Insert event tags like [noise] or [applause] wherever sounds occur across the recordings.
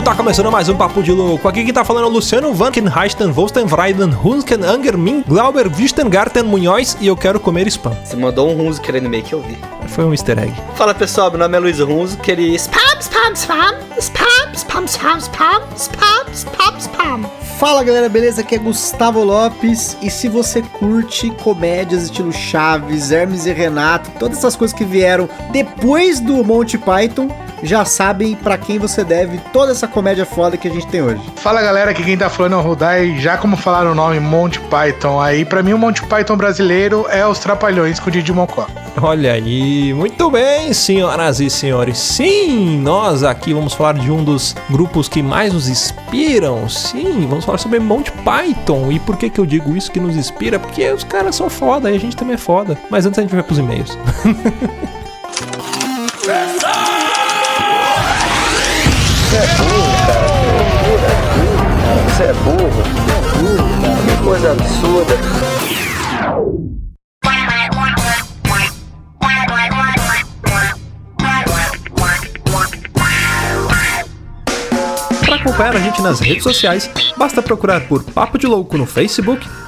mundo, tá começando mais um Papo de Louco. Aqui quem tá falando é o Luciano Van Kenheisten, Wolstenwreiden, Hunsken, Angermin, Glauber, Wistengarten, Munhoz e eu quero comer spam. Você mandou um aí no meio que eu vi. Foi um easter egg. Fala pessoal, meu nome é Luiz Hunziker e spam, spam, spam, spam, spam, spam, spam, spam, spam, spam. Fala galera, beleza? Aqui é Gustavo Lopes e se você curte comédias estilo Chaves, Hermes e Renato, todas essas coisas que vieram depois do Monty Python, já sabem pra quem você deve toda essa comédia foda que a gente tem hoje. Fala galera, aqui quem tá falando é o Rudai. Já como falaram o nome Monty Python aí, pra mim o Monty Python brasileiro é os Trapalhões com o Didi Mocó. Olha aí, muito bem, senhoras e senhores. Sim, nós aqui vamos falar de um dos grupos que mais nos inspiram. Sim, vamos falar sobre Monty Python. E por que que eu digo isso que nos inspira? Porque os caras são foda e a gente também é foda. Mas antes a gente vai pros e-mails. [laughs] Você é burro. Que coisa absurda. Para acompanhar a gente nas redes sociais, basta procurar por Papo de Louco no Facebook,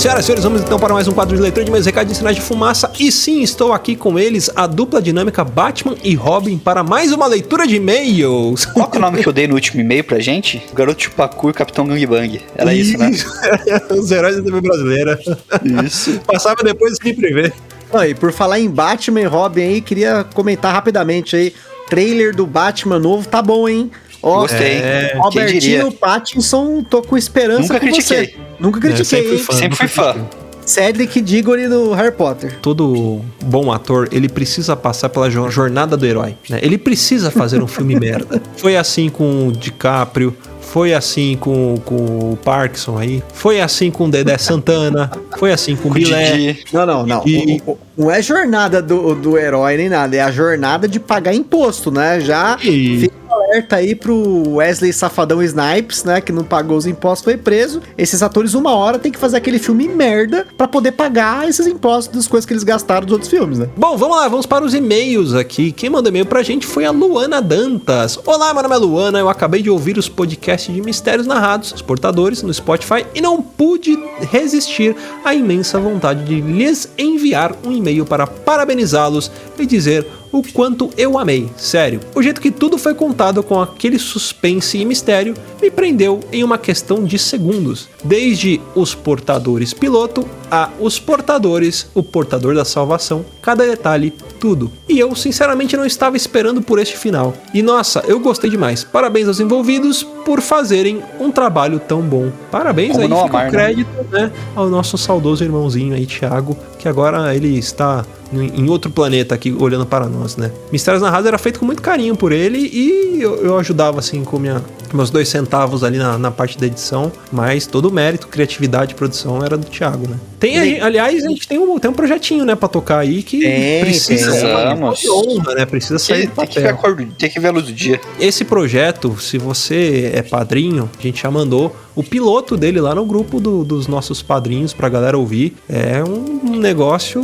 senhoras e senhores, vamos então para mais um quadro de leitura de meus recados de sinais de fumaça. E sim, estou aqui com eles, a dupla dinâmica Batman e Robin, para mais uma leitura de e-mails. Qual que é o nome que eu dei no último e-mail pra gente? O Garoto Chupacu e Capitão Gangbang. Era isso, né? [laughs] Os heróis da TV brasileira. Isso. Passava depois sempre ver. Ah, e por falar em Batman e Robin aí, queria comentar rapidamente aí, trailer do Batman novo tá bom, hein? Ó, Gostei. É, Robertinho? Pattinson, tô com esperança Nunca com critiquei. você. Nunca critiquei, sempre fui hein? fã. Sempre fui fã. Cedric Diggory do Harry Potter. Todo bom ator, ele precisa passar pela jo- jornada do herói, né? Ele precisa fazer um [laughs] filme merda. Foi assim com o DiCaprio, foi assim com, com o Parkinson aí, foi assim com o Dedé Santana, foi assim com o Bilé. Não, não, não. E- O- o- não é jornada do, do herói nem nada, é a jornada de pagar imposto, né? Já E- fica alerta aí pro Wesley Safadão Snipes, né? Que não pagou os impostos, foi preso. Esses atores, uma hora, tem que fazer aquele filme merda pra poder pagar esses impostos das coisas que eles gastaram dos outros filmes, né? Bom, vamos lá, vamos para os e-mails aqui. Quem mandou e-mail pra gente foi a Luana Dantas. Olá, meu nome é Luana. Eu acabei de ouvir os podcasts de Mistérios Narrados, os portadores, no Spotify e não pude resistir à imensa vontade de lhes enviar um e-mail para parabenizá-los e dizer o quanto eu amei. Sério, o jeito que tudo foi contado com aquele suspense e mistério me prendeu em uma questão de segundos. Desde os portadores piloto a os portadores, o portador da salvação, cada detalhe, tudo. E eu sinceramente não estava esperando por este final. E nossa, eu gostei demais. Parabéns aos envolvidos por fazerem um trabalho tão bom. Parabéns Como aí, fica amar, o né? crédito né, ao nosso saudoso irmãozinho aí, Thiago, que agora ele está em outro planeta aqui olhando para nós, né? Mistérios Narrados era feito com muito carinho por ele e eu, eu ajudava assim com minha, meus dois centavos ali na, na parte da edição, mas todo o mérito, criatividade e produção era do Thiago, né? Tem, aliás, a gente tem um, tem um projetinho, né, pra tocar aí que Tem, precisa tem. ser honra, né? Precisa sair Tem, do tem que ver a papel. cor, do- tem que ver a luz do dia. Esse projeto, se você é padrinho, a gente já mandou o piloto dele lá no grupo do- dos nossos padrinhos pra galera ouvir. É um negócio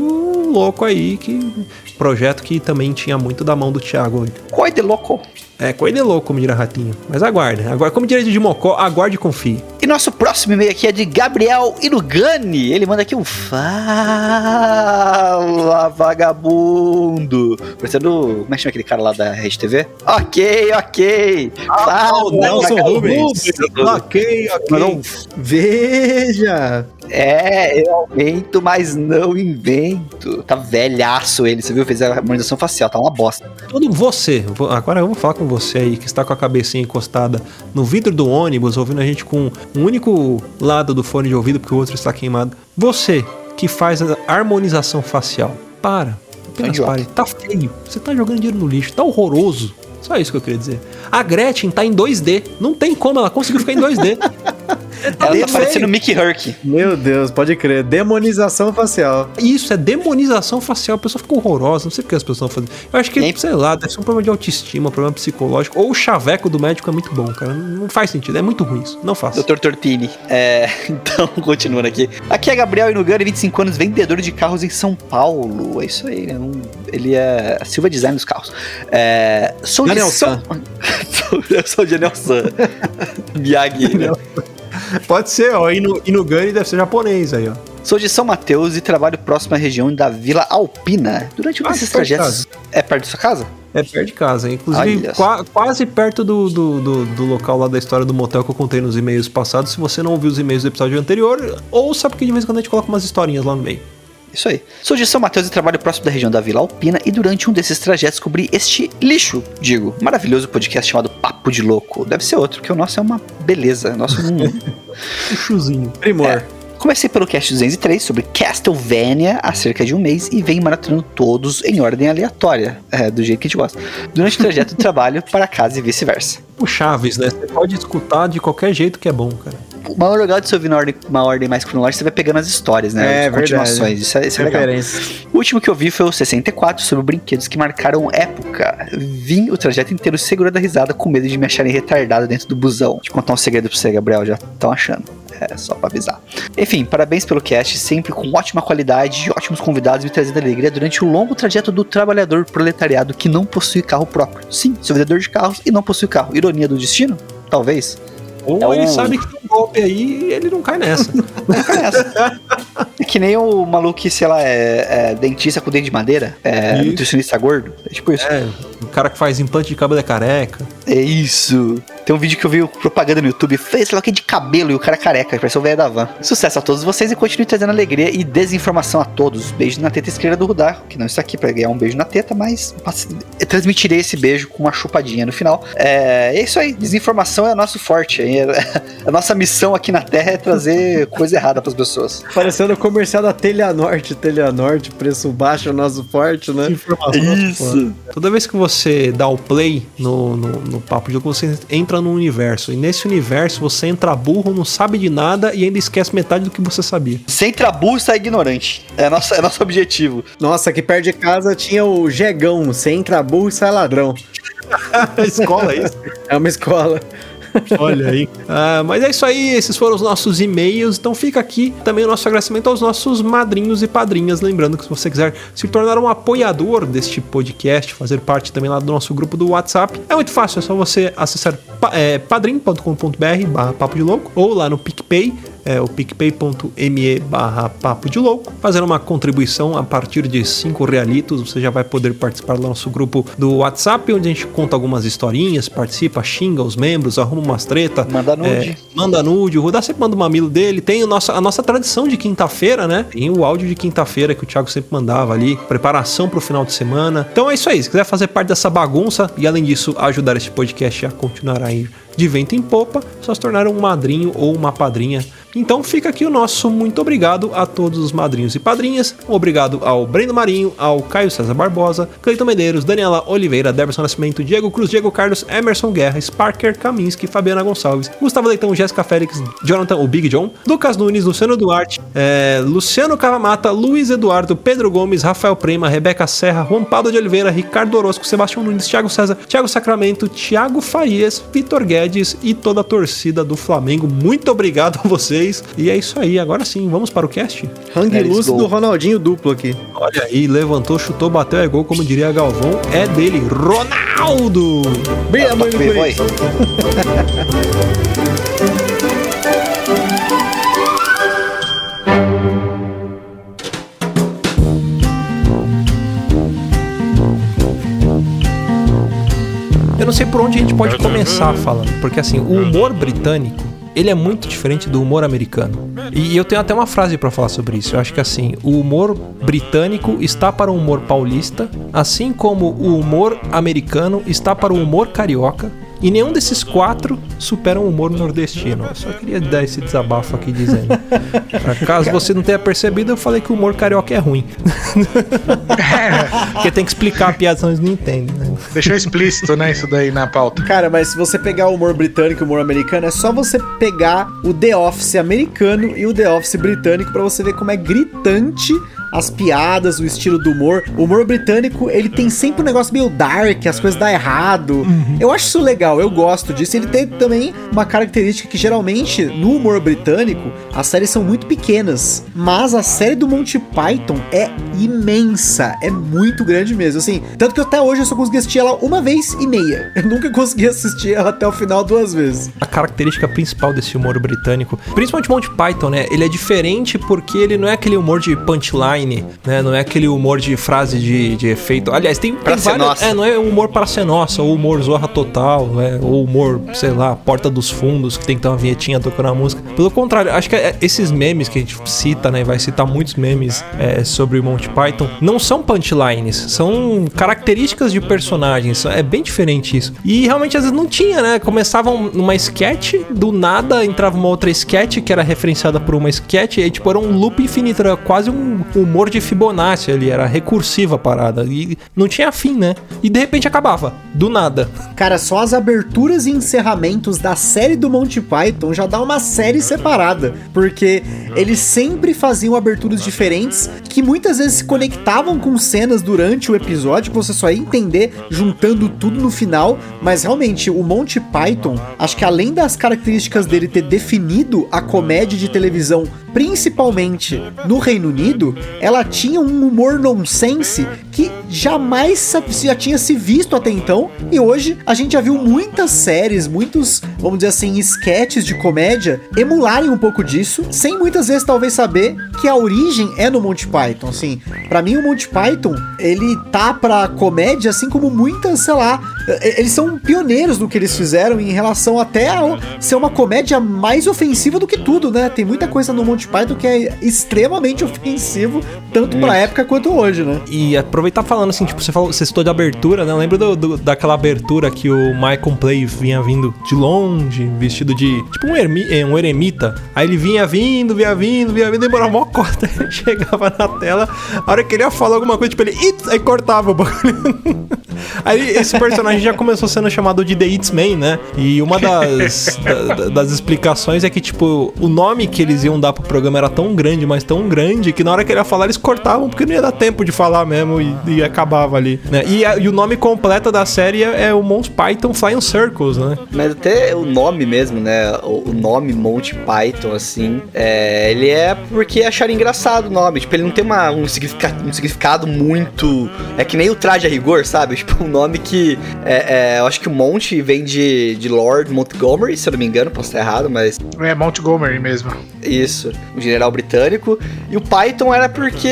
louco aí, que projeto que também tinha muito da mão do Thiago. Coi de louco. É, coisa louco, como diria Ratinho. Mas aguarde. Agora, como diria de Mocó, aguarde e confie. E nosso próximo e-mail aqui é de Gabriel Inugani. Ele manda aqui um Fala, vagabundo. Parecendo. Como é que chama aquele cara lá da Rede TV? Ok, ok. Ah, o Nelson vagabundo. Rubens. Ok, ok. um Veja! É, eu aumento, mas não invento. Tá velhaço ele, você viu? Fez a harmonização facial, tá uma bosta. Todo você, agora eu vou falar com você aí que está com a cabecinha encostada no vidro do ônibus, ouvindo a gente com um único lado do fone de ouvido porque o outro está queimado. Você que faz a harmonização facial, para. Apenas idiota. pare. Tá feio. Você tá jogando dinheiro no lixo. Tá horroroso. Só isso que eu queria dizer. A Gretchen tá em 2D. Não tem como, ela conseguiu ficar em 2D. [laughs] Ela tá parecendo Mickey Herc. Meu Deus, pode crer. Demonização facial. Isso é demonização facial. A pessoa fica horrorosa. Não sei por que as pessoas estão fazendo. Eu acho que, aí- sei lá, deve ser um problema de autoestima, um problema psicológico. Ou o chaveco do médico é muito bom, cara. Não faz sentido. É muito ruim isso. Não faça. Dr. Tortini. É, [laughs] então, continuando aqui. Aqui é Gabriel Inugani, 25 anos, vendedor de carros em São Paulo. É isso aí, né? Um- Ele é a Silva Design dos carros. É, sou Daniel de São... Sou- [laughs] Eu sou o Daniel San. Miyagi, né? Pode ser, ó. E no, e no Gani deve ser japonês aí, ó. Sou de São Mateus e trabalho próximo à região da Vila Alpina. Durante um Ah, desses perto de trajetos... É perto da sua casa? É perto de casa. Inclusive, qua- quase perto do, do, do, do local lá da história do motel que eu contei nos e-mails passados. Se você não ouviu os e-mails do episódio anterior, ouça, porque de vez em quando a gente coloca umas historinhas lá no meio. Isso aí. Sou de São Mateus e trabalho próximo da região da Vila Alpina e durante um desses trajetos descobri este lixo, digo, maravilhoso podcast chamado Papo de Louco. Deve ser outro, que o nosso é uma beleza. o Nosso um... [laughs] Chuzinho. Primor. É. Comecei pelo cast 203 sobre Castlevania há cerca de um mês e venho maratonando todos em ordem aleatória, é, do jeito que a gente gosta, durante o trajeto do trabalho [laughs] para casa e vice-versa. O Chaves, né? Você pode escutar de qualquer jeito que é bom, cara. O mais legal de você ouvir na ordem, uma ordem mais cronológica, você vai pegando as histórias, né? É, as continuações. Isso é, isso é legal. O último que eu vi foi o 64 sobre brinquedos que marcaram época. Vim o trajeto inteiro segurando a risada com medo de me acharem retardado dentro do busão. Deixa eu contar um segredo pra você, Gabriel, já estão achando. É, só pra avisar. Enfim, parabéns pelo cast, sempre com ótima qualidade ótimos convidados me trazendo alegria durante o longo trajeto do trabalhador proletariado que não possui carro próprio. Sim, sou vendedor de carros e não possui carro. Ironia do destino? Talvez. Ou É ele o- sabe que tem um golpe aí e ele [laughs] não cai nessa. É que nem o maluco que, sei lá, é, é dentista com dente de madeira, é Isso. nutricionista gordo. É tipo isso. é, o cara que faz implante de cabelo é careca. É isso. Tem um vídeo que eu vi propaganda no YouTube, fez sei lá o que de cabelo e o cara careca, parece o velho da van. Sucesso a todos vocês e continue trazendo alegria e desinformação a todos. Beijo na teta esquerda do Rudar, que não está aqui pra ganhar um beijo na teta, mas transmitirei esse beijo com uma chupadinha no final. É, é isso aí, desinformação é nosso forte. É, [laughs] a nossa missão aqui na Terra é trazer coisa errada pras pessoas. Parecendo o comercial da Telha Norte. Telha Norte, preço baixo, nosso forte, né? Isso. Toda vez que você dá o play no, no, no Papo de Louco, você entra num universo. E nesse universo você entra burro, não sabe de nada e ainda esquece metade do que você sabia. Sem trabu, sai ignorante. É, nosso, é nosso objetivo. Nossa, aqui perto de casa tinha o Jegão. Você entra burro e sai ladrão. [laughs] Escola é isso? É uma escola. Olha aí. Ah, mas é isso aí, esses foram os nossos e-mails. Então fica aqui também o nosso agradecimento aos nossos madrinhos e padrinhas. Lembrando que se você quiser se tornar um apoiador deste podcast, fazer parte também lá do nosso grupo do WhatsApp, é muito fácil, é só você acessar é, padrim.com.br barra papo de louco ou lá no PicPay. É o picpay.me barra papo de louco, fazer uma contribuição a partir de 5 realitos, você já vai poder participar do nosso grupo do WhatsApp, onde a gente conta algumas historinhas, participa, xinga os membros, arruma umas treta. Manda nude. É, manda nude, o Rudá sempre manda o mamilo dele. Tem o nosso, a nossa tradição de quinta-feira, né? Tem o áudio de quinta-feira que o Thiago sempre mandava ali. Preparação pro final de semana. Então é isso aí. Se quiser fazer parte dessa bagunça e além disso ajudar esse podcast a continuar aí de vento em popa, só se tornar um madrinho ou uma padrinha. Então fica aqui o nosso muito obrigado a todos os madrinhos e padrinhas. Obrigado ao Breno Marinho, ao Caio César Barbosa, Cleiton Medeiros, Daniela Oliveira, Deberson Nascimento, Diego Cruz, Diego Carlos, Emerson Guerra, Sparker Kaminski, Fabiana Gonçalves, Gustavo Leitão, Jéssica Félix, Jonathan, o Big John, Lucas Nunes, Luciano Duarte, eh, Luciano Cavamata, Luiz Eduardo, Pedro Gomes, Rafael Prema, Rebeca Serra, Juan de Oliveira, Ricardo Orozco, Sebastião Nunes, Thiago César, Thiago Sacramento, Thiago Farias, Vitor Guedes e toda a torcida do Flamengo. Muito obrigado a vocês. E é isso aí. Agora sim, vamos para o cast? Hang go. do Ronaldinho duplo aqui. Olha aí, levantou, chutou, bateu, é gol, como diria Galvão, é dele, Ronaldo! Mãe do [laughs] sei por onde a gente pode começar falando, porque assim, o humor britânico ele é muito diferente do humor americano. E eu tenho até uma frase para falar sobre isso. Eu acho que assim, o humor britânico está para o humor paulista, assim como o humor americano está para o humor carioca, e nenhum desses quatro supera um humor nordestino. Eu só queria dar esse desabafo aqui dizendo. Caso você não tenha percebido, eu falei que o humor carioca é ruim. Porque tem que explicar a piada, senão eles não entendem. Né? Deixou explícito, né, isso daí na pauta. Cara, mas se você pegar o humor britânico e o humor americano, é só você pegar o The Office americano e o The Office britânico para você ver como é gritante as piadas, o estilo do humor. O humor britânico, ele tem sempre um negócio meio dark, as coisas dão errado. Uhum. Eu acho isso legal, eu gosto disso. Ele tem também uma característica que geralmente no humor britânico as séries são muito pequenas, mas a série do Monty Python é imensa, é muito grande mesmo, assim. Tanto que até hoje eu só consegui assistir ela uma vez e meia. [laughs] Eu nunca consegui assistir ela até o final duas vezes. A característica principal desse humor britânico, principalmente Monty Python, né? Ele é diferente porque ele não é aquele humor de punchline né? Não é aquele humor de frase de, de efeito. Aliás, tem, pra tem ser vários. nossa. É, não é humor para ser nossa, ou humor zorra total, né? Ou humor, sei lá, porta dos fundos, que tem que ter uma vinhetinha tocando a música. Pelo contrário, acho que é, esses memes que a gente cita, né? Vai citar muitos memes é, sobre o Monty Python, não são punchlines, são características de personagens. É bem diferente isso. E realmente às vezes não tinha, né? Começavam numa sketch, do nada entrava uma outra sketch que era referenciada por uma sketch, e aí, tipo, era um loop infinito, era quase um humor de Fibonacci ali, era recursiva a parada. E não tinha fim, né? E de repente acabava, do nada. Cara, só as aberturas e encerramentos da série do Monty Python já dá uma série separada, porque eles sempre faziam aberturas diferentes que muitas vezes se conectavam com cenas durante o episódio que você só ia entender juntando tudo no final, mas realmente o Monty Python, acho que além das características dele ter definido a comédia de televisão principalmente no Reino Unido, ela tinha um humor nonsense que jamais já tinha se visto até então. E hoje a gente já viu muitas séries, muitos, vamos dizer assim, sketches de comédia emularem um pouco disso, sem muitas vezes talvez saber que a origem é no Monty Python. Assim, para mim o Monty Python ele tá pra comédia assim como muitas, sei lá, eles são pioneiros no que eles fizeram em relação até a ser uma comédia mais ofensiva do que tudo, né? Tem muita coisa no Monty Python que é extremamente [laughs] ofensivo, tanto pra época quanto hoje, né? E aproveitar falando assim, tipo, você falou, você citou de abertura, né? Lembra do, do- daquela abertura que o Michael Play vinha vindo de longe, vestido de. Tipo um, ermi, eh, um eremita. Aí ele vinha vindo, vinha vindo, vinha vindo, demorava mó cota. [laughs] Ele chegava na tela, a hora que ele ia falar alguma coisa, tipo, ele. "It's", Aí cortava o bagulho. [laughs] Aí esse personagem já começou sendo chamado de The It's Man, né? E uma das, [laughs] da- das explicações é que, tipo, o nome que eles iam dar pro programa era tão grande, mas tão grande, que na hora que ele ia falar, eles cortavam, porque não ia dar tempo de falar mesmo e, e acabava ali. Né? E, a- e o nome completo da série é, é o Monty Python Flying Circles, né? Mas até o nome mesmo, né? O, o nome Monty Python, assim, é, ele é porque acharam engraçado o nome. Tipo, ele não tem uma, um, significado, um significado muito. É que nem o traje a rigor, sabe? [laughs] Tipo, um nome que. É, é, eu acho que o Monty vem de, de Lord Montgomery, se eu não me engano, posso estar errado, mas É Montgomery mesmo. isso, um general britânico. E o Python era porque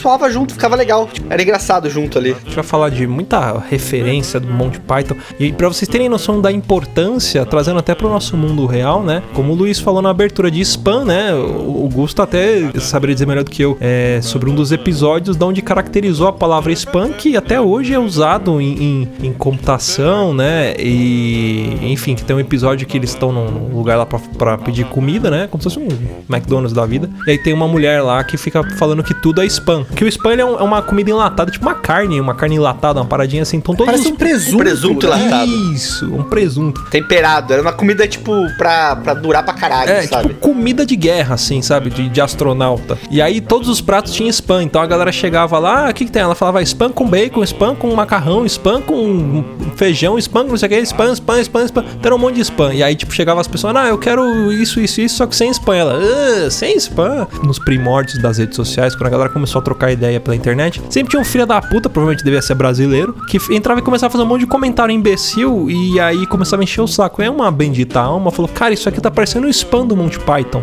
soava junto, ficava legal. Tipo, era engraçado junto ali. A gente vai falar de muita referência do Monty Python. E pra vocês terem noção da importância, trazendo até pro nosso mundo real, né? Como o Luiz falou na abertura de Spam, né? O Gusto até saberia dizer melhor do que eu é, sobre um dos episódios de onde caracterizou a palavra spam, que até hoje é usado em, em- em computação, né? E enfim, que tem um episódio que eles estão num lugar lá pra pedir comida, né? Como se fosse um McDonald's da vida. E aí tem uma mulher lá que fica falando que tudo é spam. Que o spam é, um- é uma comida enlatada, tipo uma carne, uma carne enlatada, uma paradinha assim. Então todos Parece os um presunto. Um presunto né? enlatado. Isso, um presunto. Temperado, era uma comida, tipo, pra, pra durar pra caralho, É, sabe? tipo comida de guerra, assim, sabe? De, de astronauta. E aí todos os pratos tinham spam. Então a galera chegava lá, "Ah, o que, que tem? Ela falava spam com bacon, spam com macarrão, spam com feijão, spam com não sei o que, spam, spam, spam, spam. Então era um monte de spam. E aí, tipo, chegava as pessoas, ah, eu quero isso, isso, isso, só que sem spam. Ela, ah, sem spam. Nos primórdios das redes sociais, quando a galera começou a trocar trocar ideia pela internet, sempre tinha um filho da puta, provavelmente devia ser brasileiro, que entrava e começava a fazer um monte de comentário imbecil e aí começava a encher o saco. É uma bendita alma, falou, cara, isso aqui tá parecendo um spam do Monty Python.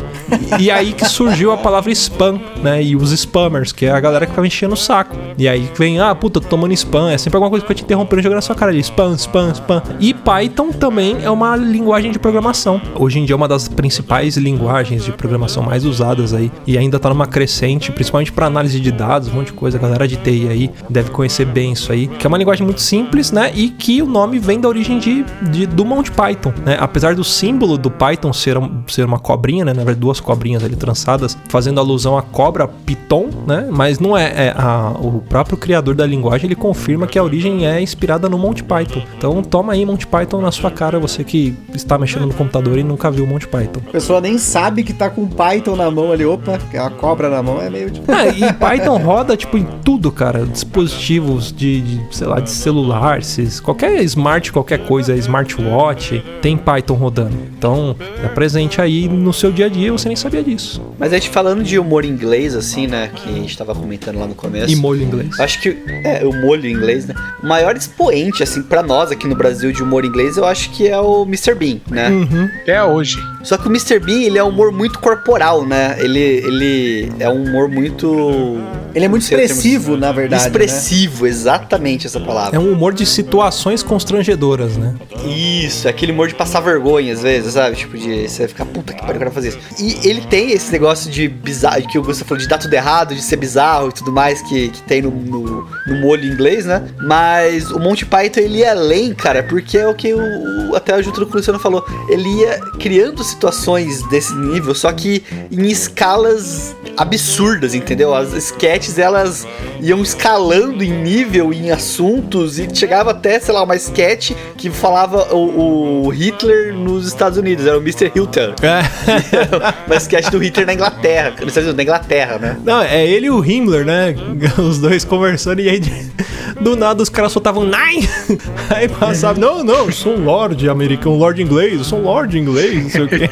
e aí que surgiu a palavra spam, né? E os spammers, que é a galera que ficava enchendo o saco. E aí vem, ah, puta, tô tomando spam. É sempre alguma coisa que vai te interrompendo jogando na sua cara ali. Spam, spam, spam. E Python também é uma linguagem de programação. Hoje em dia é uma das principais linguagens de programação mais usadas aí. E ainda tá numa crescente, principalmente para análise de dados, um monte de coisa. A galera de TI aí deve conhecer bem isso aí. Que é uma linguagem muito simples, né? E que o nome vem da origem de, de do Monty Python, né? Apesar do símbolo do Python ser, ser uma cobrinha, né? Na verdade, duas cobrinhas ali trançadas, fazendo alusão à cobra Python, né? Mas não é, é a, o próprio criador da linguagem, ele confirma que a origem é inspirada no Monty Python. Então toma aí Monty Python na sua cara, você que está mexendo no computador e nunca viu Monty Python. A pessoa nem sabe que tá com Python na mão ali, opa, que é a cobra na mão é meio tipo... É, e Python roda, tipo, em tudo, cara. Dispositivos de, de, sei lá, de celular, qualquer smart, qualquer coisa, smartwatch, tem Python rodando. Então, é presente aí no seu dia a dia, você nem sabia disso. Mas a gente falando de humor inglês, assim, né, que a gente tava comentando lá no começo. E molho inglês. Acho que, é, o molho inglês, né? O maior expoente, assim, para nós aqui no Brasil de humor inglês, eu acho que é o Mr. Bean, né? Uhum. É hoje. Só que o Mr. Bean, ele é um humor muito corporal, né? Ele, ele é um humor muito. Ele é muito expressivo, na verdade. né? Expressivo, né? exatamente essa palavra. É um humor de situações constrangedoras, né? Isso, é aquele humor de passar vergonha às vezes, sabe? Tipo, de você ficar, puta que pariu, eu quero fazer isso. E ele tem esse negócio de bizarro, que o Gustavo falou de dar tudo errado, de ser bizarro e tudo mais que, que tem no, no, no molho inglês, né? Mas o Monty Python, ele ia além, cara, porque é o que o, até junto do Luciano falou. Ele ia criando situações desse nível, só que em escalas absurdas, entendeu? As sketches, elas iam escalando em nível, em assuntos, e chegava até, sei lá, uma sketch que falava o, o Hitler nos Estados Unidos, era o Mr. Hilton. É. [laughs] uma sketch do Hitler na Inglaterra, nos Estados Unidos, na Inglaterra, né? Não, é ele e o Himmler, né? [laughs] Os dois conversando, e aí [laughs] do nada os caras soltavam Nine! Aí passava, não, não, eu sou um Lorde americano, um Lorde inglês, eu sou um Lorde inglês, não sei o quê.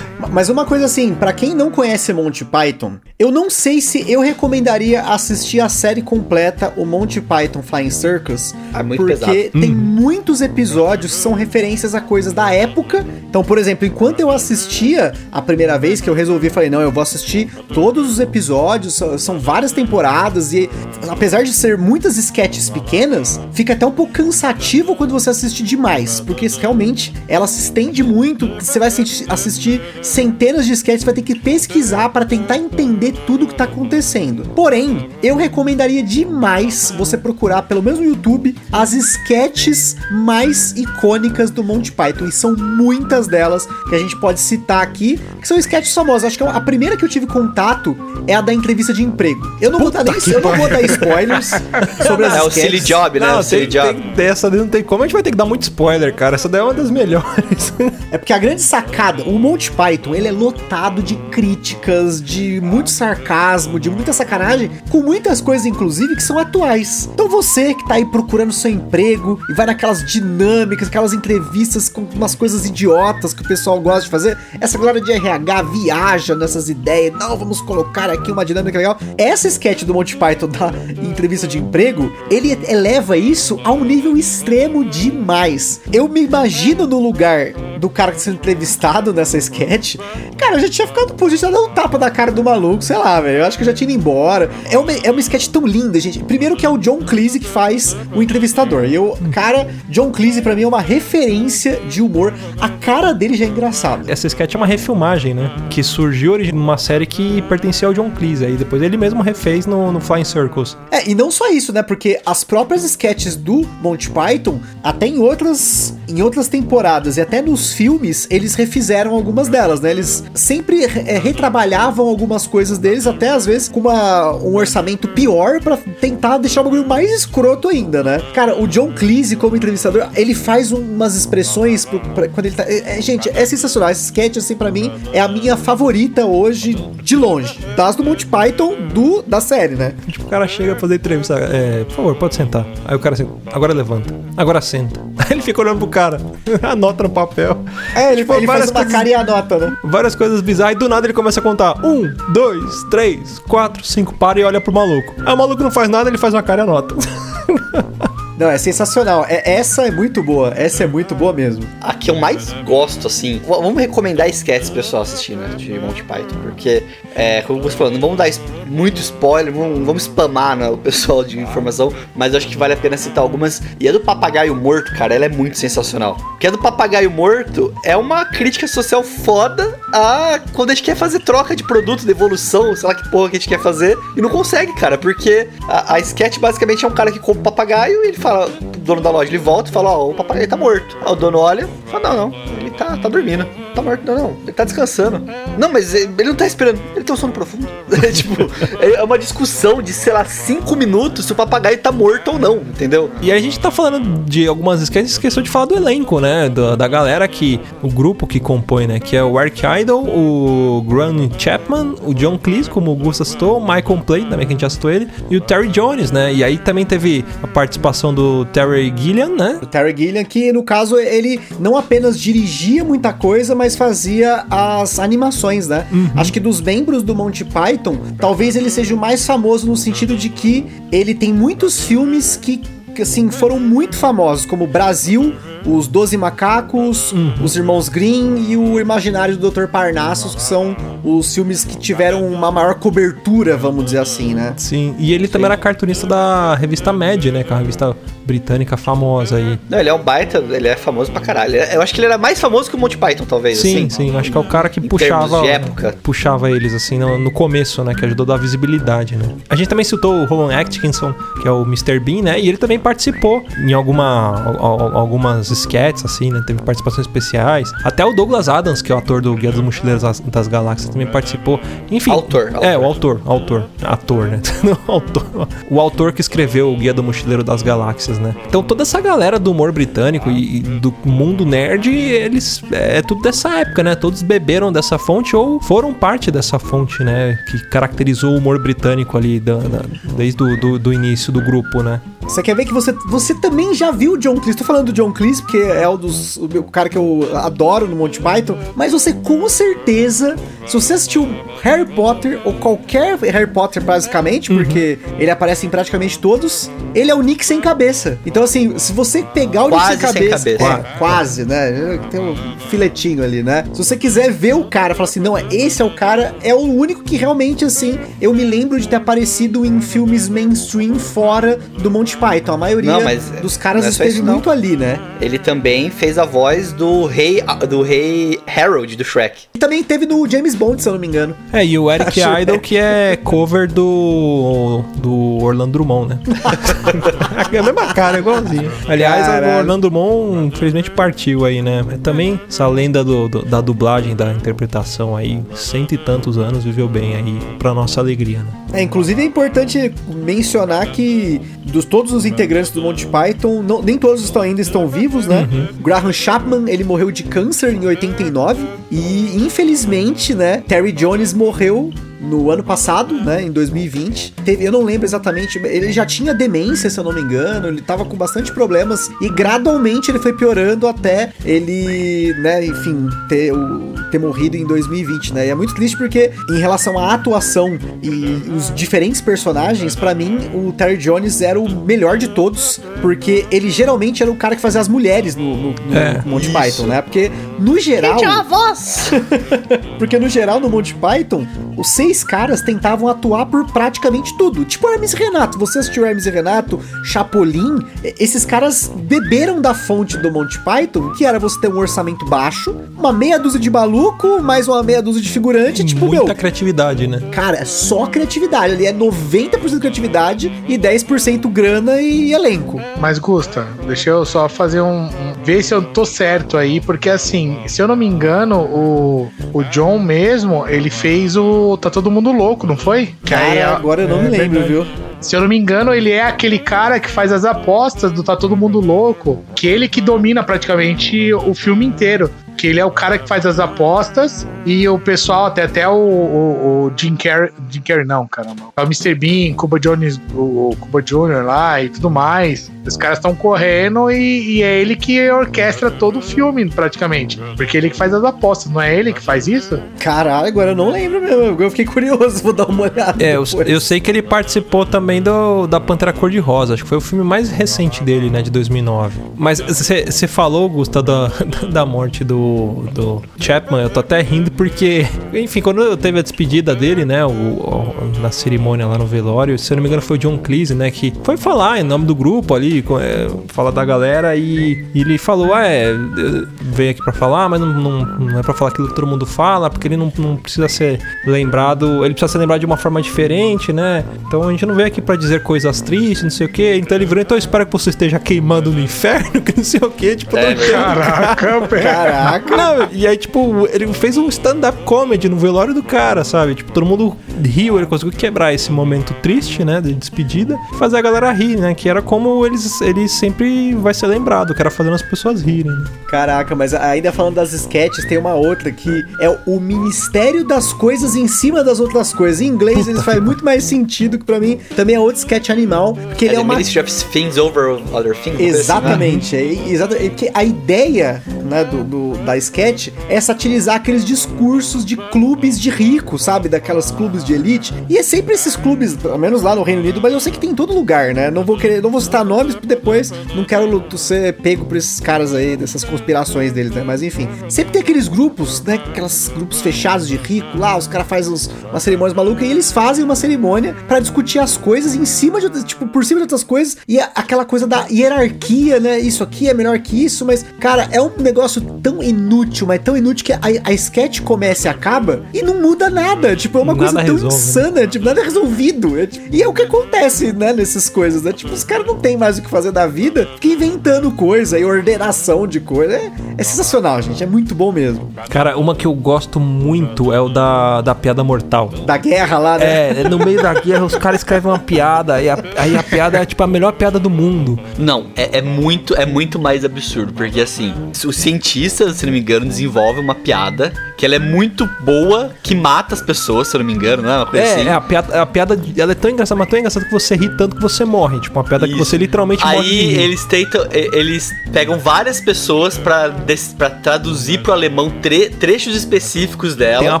Mas uma coisa assim, para quem não conhece Monty Python, eu não sei se eu recomendaria assistir a série completa, o Monty Python Flying Circus, é muito porque pesado. tem hum. muitos episódios que são referências a coisas da época. Então, por exemplo, enquanto eu assistia a primeira vez que eu resolvi, falei, não, eu vou assistir todos os episódios, são várias temporadas e apesar de ser muitas sketches pequenas, fica até um pouco cansativo quando você assiste demais, porque realmente ela se estende muito, você vai assistir centenas de sketches, vai ter que pesquisar para tentar entender tudo que tá acontecendo. Porém, eu recomendaria demais você procurar, pelo menos no YouTube, as sketches mais icônicas do Monty Python. E são muitas delas que a gente pode citar aqui, que são sketches famosas. Acho que a primeira que eu tive contato é a da entrevista de emprego. Eu não, vou dar, nem, eu não vou dar spoilers [laughs] sobre as É sketches. o Silly Job, né? Não, o Silly tem, Job. tem, dessa não tem como, a gente vai ter que dar muito spoiler, cara. Essa daí é uma das melhores. É porque a grande sacada, o Monty Python, ele é lotado de críticas, de muito sarcasmo, de muita sacanagem, com muitas coisas, inclusive, que são atuais. Então você que tá aí procurando seu emprego e vai naquelas dinâmicas, aquelas entrevistas com umas coisas idiotas que o pessoal gosta de fazer, essa galera de RH viaja nessas ideias, não, vamos colocar aqui uma dinâmica legal. Essa sketch do Monty Python da entrevista de emprego, ele eleva isso a um nível extremo demais. Eu me imagino no lugar do cara que tá sendo entrevistado nessa sketch, cara, eu já tinha ficado, pô, já dado um tapa na cara do maluco, sei lá, velho. Eu acho que eu já tinha ido embora. É uma, é uma sketch tão linda, gente. Primeiro que é o John Cleese que faz o entrevistador. E eu, cara, John Cleese pra mim é uma referência de humor. A cara dele já é engraçado. Essa sketch é uma refilmagem, né? Que surgiu numa série que pertencia ao John Cleese. Aí depois ele mesmo refez no, no Flying Circles. É, e não só isso, né? Porque as próprias sketches do Monty Python, até em outras, em outras temporadas e até nos filmes, eles refizeram algumas delas, né? Eles sempre é, retrabalhavam algumas coisas deles, até às vezes com uma, um orçamento pior para tentar deixar o bagulho mais escroto ainda, né? Cara, o John Cleese, como entrevistador, ele faz umas expressões pra, pra, quando ele tá. É, gente, é sensacional. Essa sketch, assim, pra mim, é a minha favorita hoje, de longe. Das do Monty Python, do, da série, né? Tipo, o cara chega a fazer entrevista. É, por favor, pode sentar. Aí o cara assim, agora levanta. Agora senta. [laughs] Aí ele fica olhando pro cara. [laughs] Anota no papel. É, ele, Tipo, ele faz uma coisas- cara e anota, né? Várias coisas bizarras e do nada ele começa a contar. Um, dois, três, quatro, cinco, para e olha pro maluco. Aí o maluco não faz nada, ele faz uma cara e anota. [laughs] Não, é sensacional. É, essa é muito boa. Essa é muito boa mesmo. A que eu mais gosto, assim. Vamos recomendar sketches pro pessoal assistir, né? De Monty Python. Porque, é, como você falou, não vamos dar muito spoiler, não vamos spamar né, o pessoal de informação. Mas eu acho que vale a pena citar algumas. E a do Papagaio Morto, cara, ela é muito sensacional. Porque a do Papagaio Morto é uma crítica social foda a quando a gente quer fazer troca de produto, de evolução, sei lá que porra que a gente quer fazer. E não consegue, cara. Porque a, a sketch basicamente é um cara que compra um papagaio e ele fala, o dono da loja, ele volta e fala, ó, o papagaio tá morto. Aí o dono olha fala, não, não, ele tá, tá dormindo. Tá morto, não, não, ele tá descansando. Não, mas ele não tá esperando, ele tem um sono profundo. [laughs] tipo, é uma discussão de, sei lá, cinco minutos se o papagaio tá morto ou não, entendeu? E aí a gente tá falando de algumas sketches, esqueceu de falar do elenco, né? Da, da galera que. O grupo que compõe, né? Que é o Eric Idle, o Grant Chapman, o John Cleese, como o Gusta citou, o Michael Play, também que a gente já citou ele, e o Terry Jones, né? E aí também teve a participação do Terry Gilliam, né? O Terry Gilliam, que no caso ele não apenas dirigia muita coisa, mas fazia as animações, né? Acho que dos membros do Monty Python, talvez ele seja o mais famoso no sentido de que ele tem muitos filmes que, que, assim, foram muito famosos, como Brasil, os Doze Macacos, os Irmãos Grimm e o Imaginário do Dr. Parnassus, que são os filmes que tiveram uma maior cobertura, vamos dizer assim, né? Sim, e ele também era cartunista da revista Mad, né? Que é uma revista britânica famosa aí. Não, ele é um baita, ele é famoso pra caralho. Eu acho que ele era mais famoso que o Monty Python, talvez, Sim, assim. sim, acho que é o cara que Em puxava de época. puxava eles assim no, no começo, né, que ajudou a dar visibilidade, né? A gente também citou o Rowan Atkinson, que é o Mr. Bean, né? E ele também participou em alguma al- al- algumas sketches assim, né? Teve participações especiais. Até o Douglas Adams, que é o ator do Guia dos Mochileiros das, Galáxias, também participou. Enfim, Autor, É, autor. o autor, autor, [laughs] ator, né? [laughs] Não, autor. O autor que escreveu o Guia do Mochileiro das Galáxias, né? Então toda essa galera do humor britânico e, e do mundo nerd, eles é tudo dessa época, né? Todos beberam dessa fonte ou foram parte dessa fonte, né? Que caracterizou o humor britânico ali da- da- desde o do, do início do grupo, né? Você quer ver que você, você também já viu o John Cleese. Tô falando do John Cleese porque é o, dos, o meu cara que eu adoro no Monty Python. Mas você com certeza, se você assistiu Harry Potter ou qualquer Harry Potter basicamente, porque ele aparece em praticamente todos, ele é o Nick sem cabeça. Então assim, se você pegar o Quase Nick sem sem cabeça, cabeça. é, quase, né? Tem um filetinho ali, né? Se você quiser ver o cara, falar assim, não, esse é o cara, é o único que realmente assim, eu me lembro de ter aparecido em filmes mainstream fora do Monty Python. A maioria Não, mas dos caras não é esteve isso, não. muito ali, né? Ele também fez a voz do rei do rei Harold do Shrek. E também teve no James Bond, se eu não me engano. É, e o Eric [laughs] Acho- Idle, que é cover do, do Orlando Drummond, né? [laughs] é a mesma cara, igualzinho. [laughs] Aliás, Caralho. o Orlando Drummond, infelizmente, partiu aí, né? Mas também essa lenda do, do- da dublagem, da interpretação aí, cento e tantos anos, viveu bem aí, pra nossa alegria, né? É, inclusive é importante mencionar que dos todos os integrantes do Monty Python, não- nem todos estão, ainda estão vivos, né? Graham Chapman, ele morreu de câncer em 89 e infelizmente, né, Terry Jones morreu no ano passado, né, em 2020. Teve, eu não lembro exatamente, ele já tinha demência, se eu não me engano, ele tava com bastante problemas e gradualmente ele foi piorando até ele, né, enfim, ter, o- ter morrido em 2020, né? E é muito triste porque em relação à atuação e os diferentes personagens, pra mim o Terry Jones era o melhor de todos, porque ele geralmente era o cara que fazia as mulheres no, no, no É, Monty isso. Python, né? Porque no geral, voz! [laughs] porque no geral no Monty Python, os seis caras tentavam atuar por praticamente tudo. Tipo Hermes e Renato. Você assistiu Hermes e Renato, Chapolin, esses caras beberam da fonte do Monty Python, que era você ter um orçamento baixo, uma meia dúzia de maluco, mais uma meia dúzia de figurante, tipo, Muita meu, criatividade, né? Cara, é só criatividade. Ali é 90% criatividade e 10% grana e elenco. Mas, Gusta, deixa eu só fazer um, um- ver se eu tô certo aí, porque assim, se eu não me engano, o, o John mesmo, ele fez o Tá Todo Mundo Louco, não foi? Que aí Cara, é- agora eu não é me lembro, verdade. viu? Se eu não me engano, ele é aquele cara que faz as apostas do Tá Todo Mundo Louco, que ele que domina praticamente o filme inteiro. Que ele é o cara que faz as apostas e o pessoal, até, até o, o, o Jim Carrey. Jim Carrey não, caramba. É o Mr. Bean, Cuba Jones, o, o Cuba Jr. lá e tudo mais. Os caras estão correndo e, e é ele que orquestra todo o filme, praticamente. Porque ele que faz as apostas, não é ele que faz isso? Caralho, agora eu não lembro mesmo. Eu fiquei curioso, [laughs] vou dar uma olhada. É, eu, eu sei que ele participou também do, da Pantera Cor-de-Rosa. Acho que foi o filme mais recente dele, né? De 2009. Mas você falou, Gusta, da, [laughs] da morte do, do Chapman. Eu tô até rindo porque, enfim, quando teve a despedida dele, né? O, o- na cerimônia lá no velório, se eu não me engano, foi o John Cleese, né? Que foi falar em nome do grupo ali, é, falar da galera e, e ele falou: Ah, é, eu veio aqui pra falar, mas não, não, não é pra falar aquilo que todo mundo fala, porque ele não, não precisa ser lembrado, ele precisa ser lembrado de uma forma diferente, né? Então a gente não veio aqui pra dizer coisas tristes, não sei o que. Então ele virou, então eu espero que você esteja queimando no inferno, [laughs] que não sei o que, tipo, É, não Caraca, [laughs] velho. Caraca. Não, e aí, tipo, ele fez um stand-up comedy no velório do cara, sabe? Tipo, todo mundo riu, ele conseguiu quebrar esse momento triste, né? De despedida, e fazer a galera rir, né? Que era como eles, ele sempre vai ser lembrado, que era fazendo as pessoas rirem. né? Caraca, mas ainda falando das sketches, tem uma outra que é o Ministério das Coisas em cima das outras coisas. Em inglês, eles faz muito mais sentido que pra mim também é outro sketch animal, porque ele é, uma Ministry of Things Over Other Things. assim, né? Exatamente, é, exatamente. Porque a ideia né, do, do- da sketch é satirizar aqueles discursos de clubes de ricos, sabe? Daquelas clubes de elite. E é sempre esses clubes, pelo menos lá no Reino Unido, mas eu sei que tem em todo lugar, né? Não vou querer, não vou citar nomes, porque depois não quero ser pego por esses caras aí, dessas conspirações deles, né? Mas enfim, sempre tem aqueles grupos, né? Aqueles grupos fechados de rico lá, os caras fazem umas cerimônias malucas e eles fazem uma cerimônia pra discutir as coisas em cima de, tipo, por cima de outras coisas e a- aquela coisa da hierarquia, né? Isso aqui é melhor que isso, mas, cara, é um negócio tão inútil, mas tão inútil que a, a sketch começa e acaba e não muda nada. Tipo, é uma Nada coisa tão resolve, né? insana, tipo, nada é resolvido. É, tipo, e é o que acontece, né, nessas coisas, né? Tipo, os caras não tem mais o que fazer da vida, fica inventando coisa e ordenação de coisa. É, é sensacional, gente. É muito bom mesmo. Cara, uma que eu gosto muito é o da, da piada mortal. Da guerra lá, né? É, no meio da guerra os caras escrevem uma piada e a, aí a piada é tipo a melhor piada do mundo. Não, é, é muito, é muito mais absurdo, porque assim, os cientistas, se não me engano, desenvolvem uma piada que ela é muito boa, que mata as pessoas, se eu não me engano, não é uma coisa É, assim? é, a piada, a piada ela é tão engraçada, mas tão engraçada que você ri tanto que você morre. Tipo, uma piada que Isso. você literalmente morre. de Aí eles tentam, eles pegam várias pessoas pra, pra traduzir pro alemão tre- trechos específicos dela. Tem uma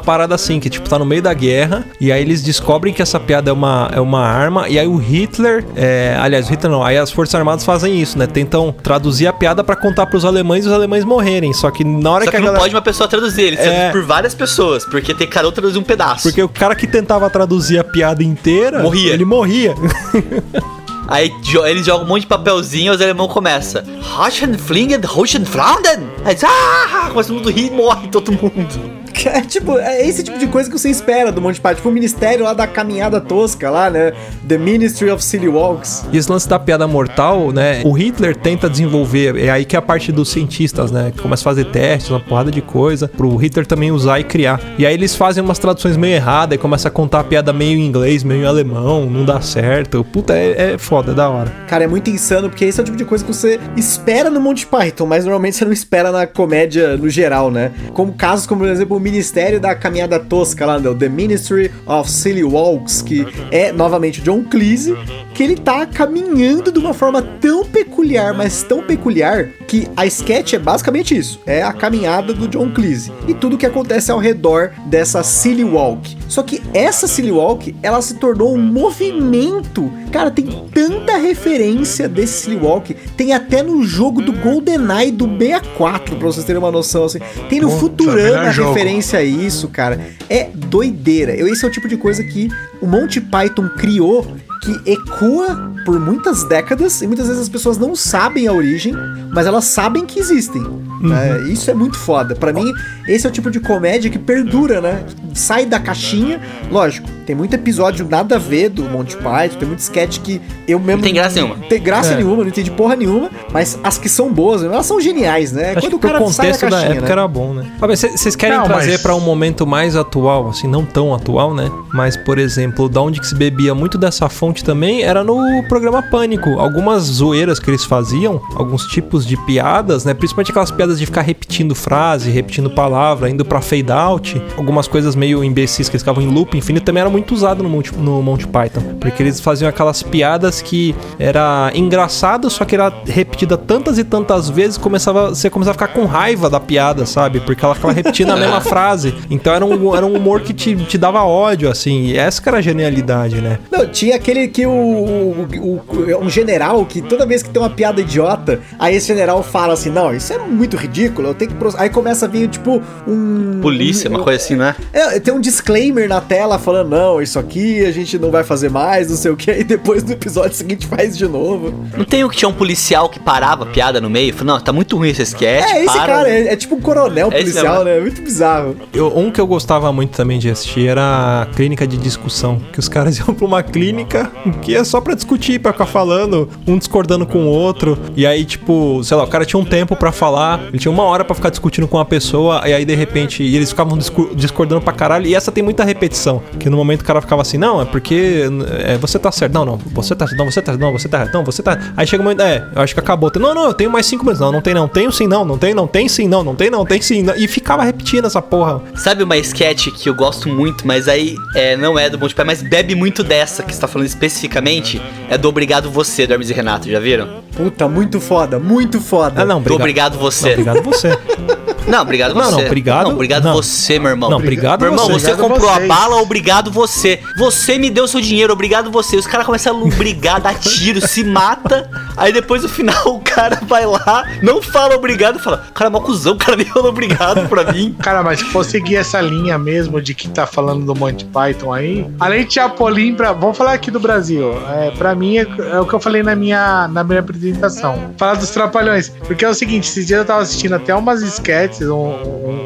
parada assim, que tipo, tá no meio da guerra, e aí eles descobrem que essa piada é uma, é uma arma, e aí o Hitler, é, aliás, o Hitler não, aí as Forças Armadas fazem isso, né? Tentam traduzir a piada pra contar pros alemães e os alemães morrerem. Só que na hora Só que, que a não galera. pode uma pessoa traduzir, eles É. traduzem por várias pessoas, porque tem cada um traduzir um pedaço. Porque o cara que tentava traduzir a piada inteira, Morria. ele morria. [laughs] Aí eles jogam um monte de papelzinho e os alemão começa. Hohenflingen, Hohenflanden. Aí diz, ah, começa todo mundo rir e morre todo mundo. É tipo, é esse tipo de coisa que você espera do Monty Python. Tipo o ministério lá da caminhada tosca lá, né? The Ministry of Silly Walks. E esse lance da piada mortal, né? O Hitler tenta desenvolver, é aí que é a parte dos cientistas, né? Que começa a fazer testes, uma porrada de coisa, pro Hitler também usar e criar. E aí eles fazem umas traduções meio erradas e começa a contar a piada meio em inglês, meio em alemão, não dá certo. Puta, é, é foda, é da hora. Cara, é muito insano, porque esse é o tipo de coisa que você espera no Monty Python, mas normalmente você não espera na comédia no geral, né? Como casos como, por exemplo, o Ministério da Caminhada Tosca lá? The Ministry of Silly Walks, que é, novamente, o John Cleese, que ele tá caminhando de uma forma tão peculiar, mas tão peculiar, que a sketch é basicamente isso. É a caminhada do John Cleese. E tudo que acontece ao redor dessa Silly Walk. Só que essa Silly Walk, ela se tornou um movimento. Cara, tem tanta referência desse Silly Walk. Tem até no jogo do GoldenEye do 64, pra vocês terem uma noção assim. Tem no Puta, Futurama jogo. Referência a isso, cara. É doideira. Esse é o tipo de coisa que o Monty Python criou que ecoa por muitas décadas e muitas vezes as pessoas não sabem a origem, mas elas sabem que existem. né? Isso é muito foda. Pra mim, esse é o tipo de comédia que perdura, né? Sai da caixinha. Lógico, tem muito episódio nada a ver do Monty Python, tem muito sketch que eu mesmo. Não tem graça nenhuma. Tem graça É. nenhuma, não entendi porra nenhuma, mas as que são boas, elas são geniais, né? Acho que pro contexto da época era bom, né? Mas Vocês querem Não, trazer mas- pra um momento mais atual, assim, não tão atual, né? Mas, por exemplo, da onde que se bebia muito dessa fonte também era no programa Pânico. Algumas zoeiras que eles faziam, alguns tipos de piadas, né? Principalmente aquelas piadas de ficar repetindo frase, repetindo palavra, indo pra fade out. Algumas coisas meio imbecis que eles ficavam em loop infinito também era muito usado no Monty, no Monty Python. Porque eles faziam aquelas piadas que era engraçado, só que era repetida tantas e tantas vezes, começava, você começava a ficar com raiva da piada, sabe? Porque ela ficava repetindo a mesma [laughs] frase. Então era um, era um humor que te, te dava ódio, assim. E essa que era a genialidade, né? Não, tinha aquele que o, o, o- um general que toda vez que tem uma piada idiota, aí esse general fala assim: Não, isso é muito ridículo, eu tenho que. pro-" Aí começa a vir, tipo, um. Polícia, um, uma coisa assim, né? É, tem um disclaimer na tela falando: Não, isso aqui a gente não vai fazer mais, não sei o que. Aí depois no episódio seguinte faz de novo. Não tem um que tinha um policial que parava a piada no meio? Falou, não, tá muito ruim esse sketch. É, esse para. cara, é, é tipo um coronel É policial, mesmo. né? Muito bizarro. Eu- um que eu gostava muito também de assistir era a clínica de discussão. Que os caras [laughs] iam pra uma clínica que é só pra discutir, pra ficar falando, um discordando com o outro. E aí, tipo, sei lá, o cara tinha um tempo pra falar, ele tinha uma hora pra ficar discutindo com uma pessoa, e aí de repente eles ficavam discordando pra caralho. E essa tem muita repetição. Que no momento o cara ficava assim, não, é porque é, você tá certo. Não, não, você tá não, você tá não, você tá não, você tá. Aí chega um momento, é, eu acho que acabou. Não, não, eu tenho mais cinco minutos. Não, não tem não. Tenho sim, não, não tem, não, tem sim, não, não tem, não, tem sim. não. E ficava repetindo essa porra. Sabe uma sketch que eu gosto muito, mas aí é, não é do Monty Python, mas bebe muito dessa que você tá falando especificamente? É do Obrigado Você, do Hermes e Renato, já viram? Puta, muito foda, muito foda. Ah, não, Do obrigado. Obrigado Você. Não, obrigado você. [laughs] Não, obrigado Não, você. não, obrigado- Não, obrigado não. você, meu irmão. Não, obrigado Meu irmão, você. você comprou vocês. a bala, obrigado você. Você me deu seu dinheiro, obrigado você. Os caras começam a lubrigar, dar tiro, se mata. Aí depois no final o cara vai lá, não fala obrigado, fala, cara, mó cuzão, o cara nem falou obrigado pra mim. Cara, mas se for seguir essa linha mesmo de que tá falando do Monty Python aí, além de Chapolin, pra, vamos falar aqui do Brasil. É, pra mim, é, é o que eu falei na minha, na minha apresentação. Falar dos Trapalhões. Porque é o seguinte, esses dias eu tava assistindo até umas sketches, um-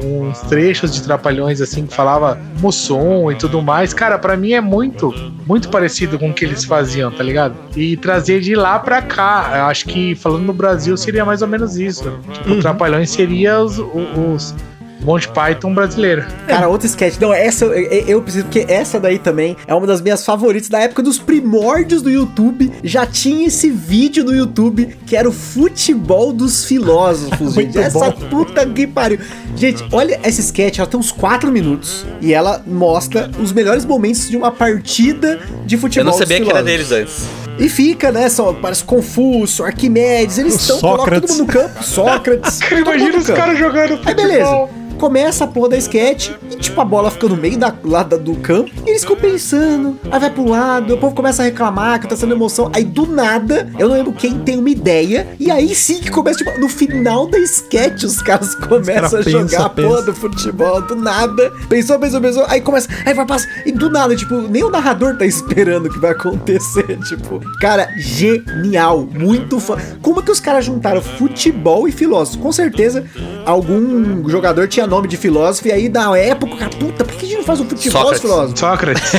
um- uns trechos de Trapalhões, assim, que falava Mussum e tudo mais. Cara, pra mim é muito, muito parecido com o que eles faziam, tá ligado? E trazer de lá pra cá. Eu acho que falando no Brasil seria mais ou menos isso. Tipo, Trapalhões seria os- os Monty Python brasileiro. Cara, outra sketch. Não, essa eu, eu- eu preciso, porque essa daí também é uma das minhas favoritas da época dos primórdios do YouTube. Já tinha esse vídeo no YouTube que era o futebol dos filósofos, [laughs] gente. Essa bom. puta que pariu. Gente, olha essa sketch, ela tem uns 4 minutos e ela mostra os melhores momentos de uma partida de futebol. Eu não sabia dos que era deles antes. E fica, né? Só, parece Confúcio, Arquimedes, eles estão, colocam [laughs] todo mundo no campo. Sócrates. Imagina os caras jogando Aí beleza. Começa a porra da sketch e tipo a bola fica no meio da, lá da- do campo e eles ficam pensando. Aí vai pro lado, o povo começa a reclamar que tá sendo emoção. Aí do nada, eu não lembro quem tem uma ideia. E aí sim que começa, tipo, no final da sketch, os caras começam cara a pensa, jogar a porra pensa. do futebol. Do nada. Pensou, pensou, pensou. Aí começa, aí vai passar. E do nada, tipo, nem o narrador tá esperando o que vai acontecer. [laughs] Tipo, cara, genial. Muito fã. Como é que os caras juntaram futebol e filósofo? Com certeza, algum jogador tinha nome de filósofo. E aí, na época, puta, por que a gente não faz um futebol Sócrates. filósofo? Sócrates.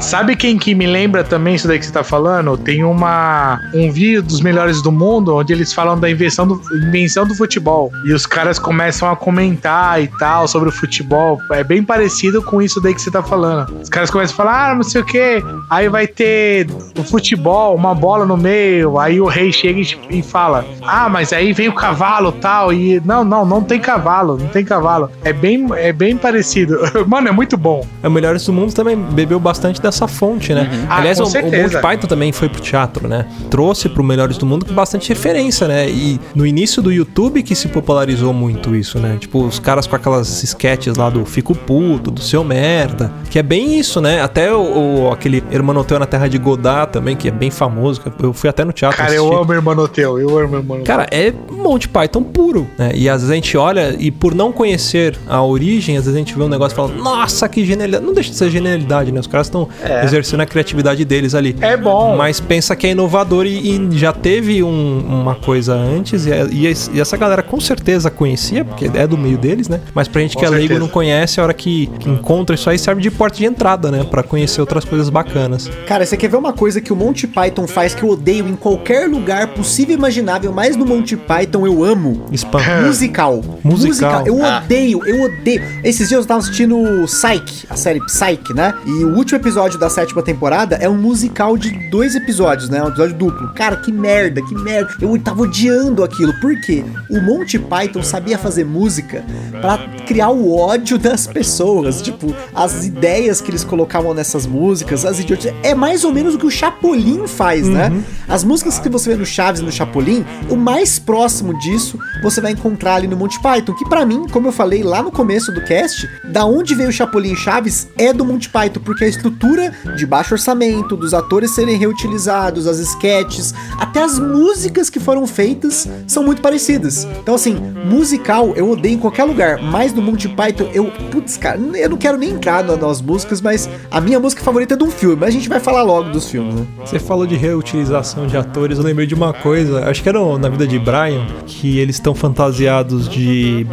[laughs] Sabe quem que me lembra também isso daí que você tá falando? Tem uma um vídeo dos melhores do mundo onde eles falam da invenção do, invenção do futebol. E os caras começam a comentar e tal sobre o futebol. É bem parecido com isso daí que você tá falando. Os caras começam a falar, ah, não sei o que. Aí vai ter o futebol, uma bola no meio. Aí o rei chega e, e fala: Ah, mas aí vem o cavalo tal. E não, não, não tem cavalo, não tem cavalo. É bem, é bem parecido. [laughs] Mano, é muito bom. O Melhores do Mundo também bebeu bastante dessa fonte, né? Ah, Aliás, com o, o Monty. Python também foi pro teatro, né? Trouxe pro Melhores do Mundo com bastante referência, né? E no início do YouTube que se popularizou muito isso, né? Tipo, os caras com aquelas sketches lá do Fico Puto, do Seu Merda, que é bem isso, né? Até o, o- aquele Hermanoteu na Terra de Godard também, que é bem famoso. Eu fui até no teatro Cara, eu assistir. amo Hermanoteu, eu amo Hermanoteu. Cara, é Monty Python puro, né? E às vezes a gente olha e por não conhecer a origem, às vezes a gente vê um negócio e fala, nossa, que genialidade. Não deixa de ser genialidade, né? Os caras estão exercendo a criatividade deles ali. É bom. Mas pensa que é inovador e, e já teve um- uma coisa antes e, e es- e essa galera com certeza conhecia, porque é do meio deles, né? Mas pra gente Com que é leigo e certeza. não conhece, a hora que, que encontra isso aí serve de porta de entrada, né? Pra conhecer outras coisas bacanas. Cara, você quer ver uma coisa que o Monty Python faz que eu odeio em qualquer lugar possível e imaginável, mas no Monty Python eu amo? Spam. Musical. Musical. Eu Ah, Ah. Odeio, eu odeio. Esses dias eu tava assistindo Psyche, a série Psyche, né? E o último episódio da sétima temporada é um musical de dois episódios, né? Um episódio duplo. Cara, que merda, que merda. Eu tava odiando aquilo. Por quê? O Monty Python sabia fazer música pra criar o ódio das pessoas. Tipo, as ideias que eles colocavam nessas músicas, as idiotices. É mais ou menos o que o Chapolin faz, né? As músicas que você vê no Chaves e no Chapolin, o mais próximo disso você vai encontrar ali no Monty Python. Que pra mim, como eu falei lá no começo do cast, da onde veio o Chapolin Chaves é do Monty Python, porque a estrutura de baixo orçamento, dos atores serem reutilizados, as sketches, até as músicas que foram feitas são muito parecidas. Então, assim, musical eu odeio em qualquer lugar, mas no Monty Python eu. Putz, cara, eu não quero nem entrar na- nas músicas, mas a minha música favorita é de um filme, mas a gente vai falar logo dos filmes, né? Você falou de reutilização de atores, eu lembrei de uma coisa, acho que era na vida de Brian, que eles estão fantasiados de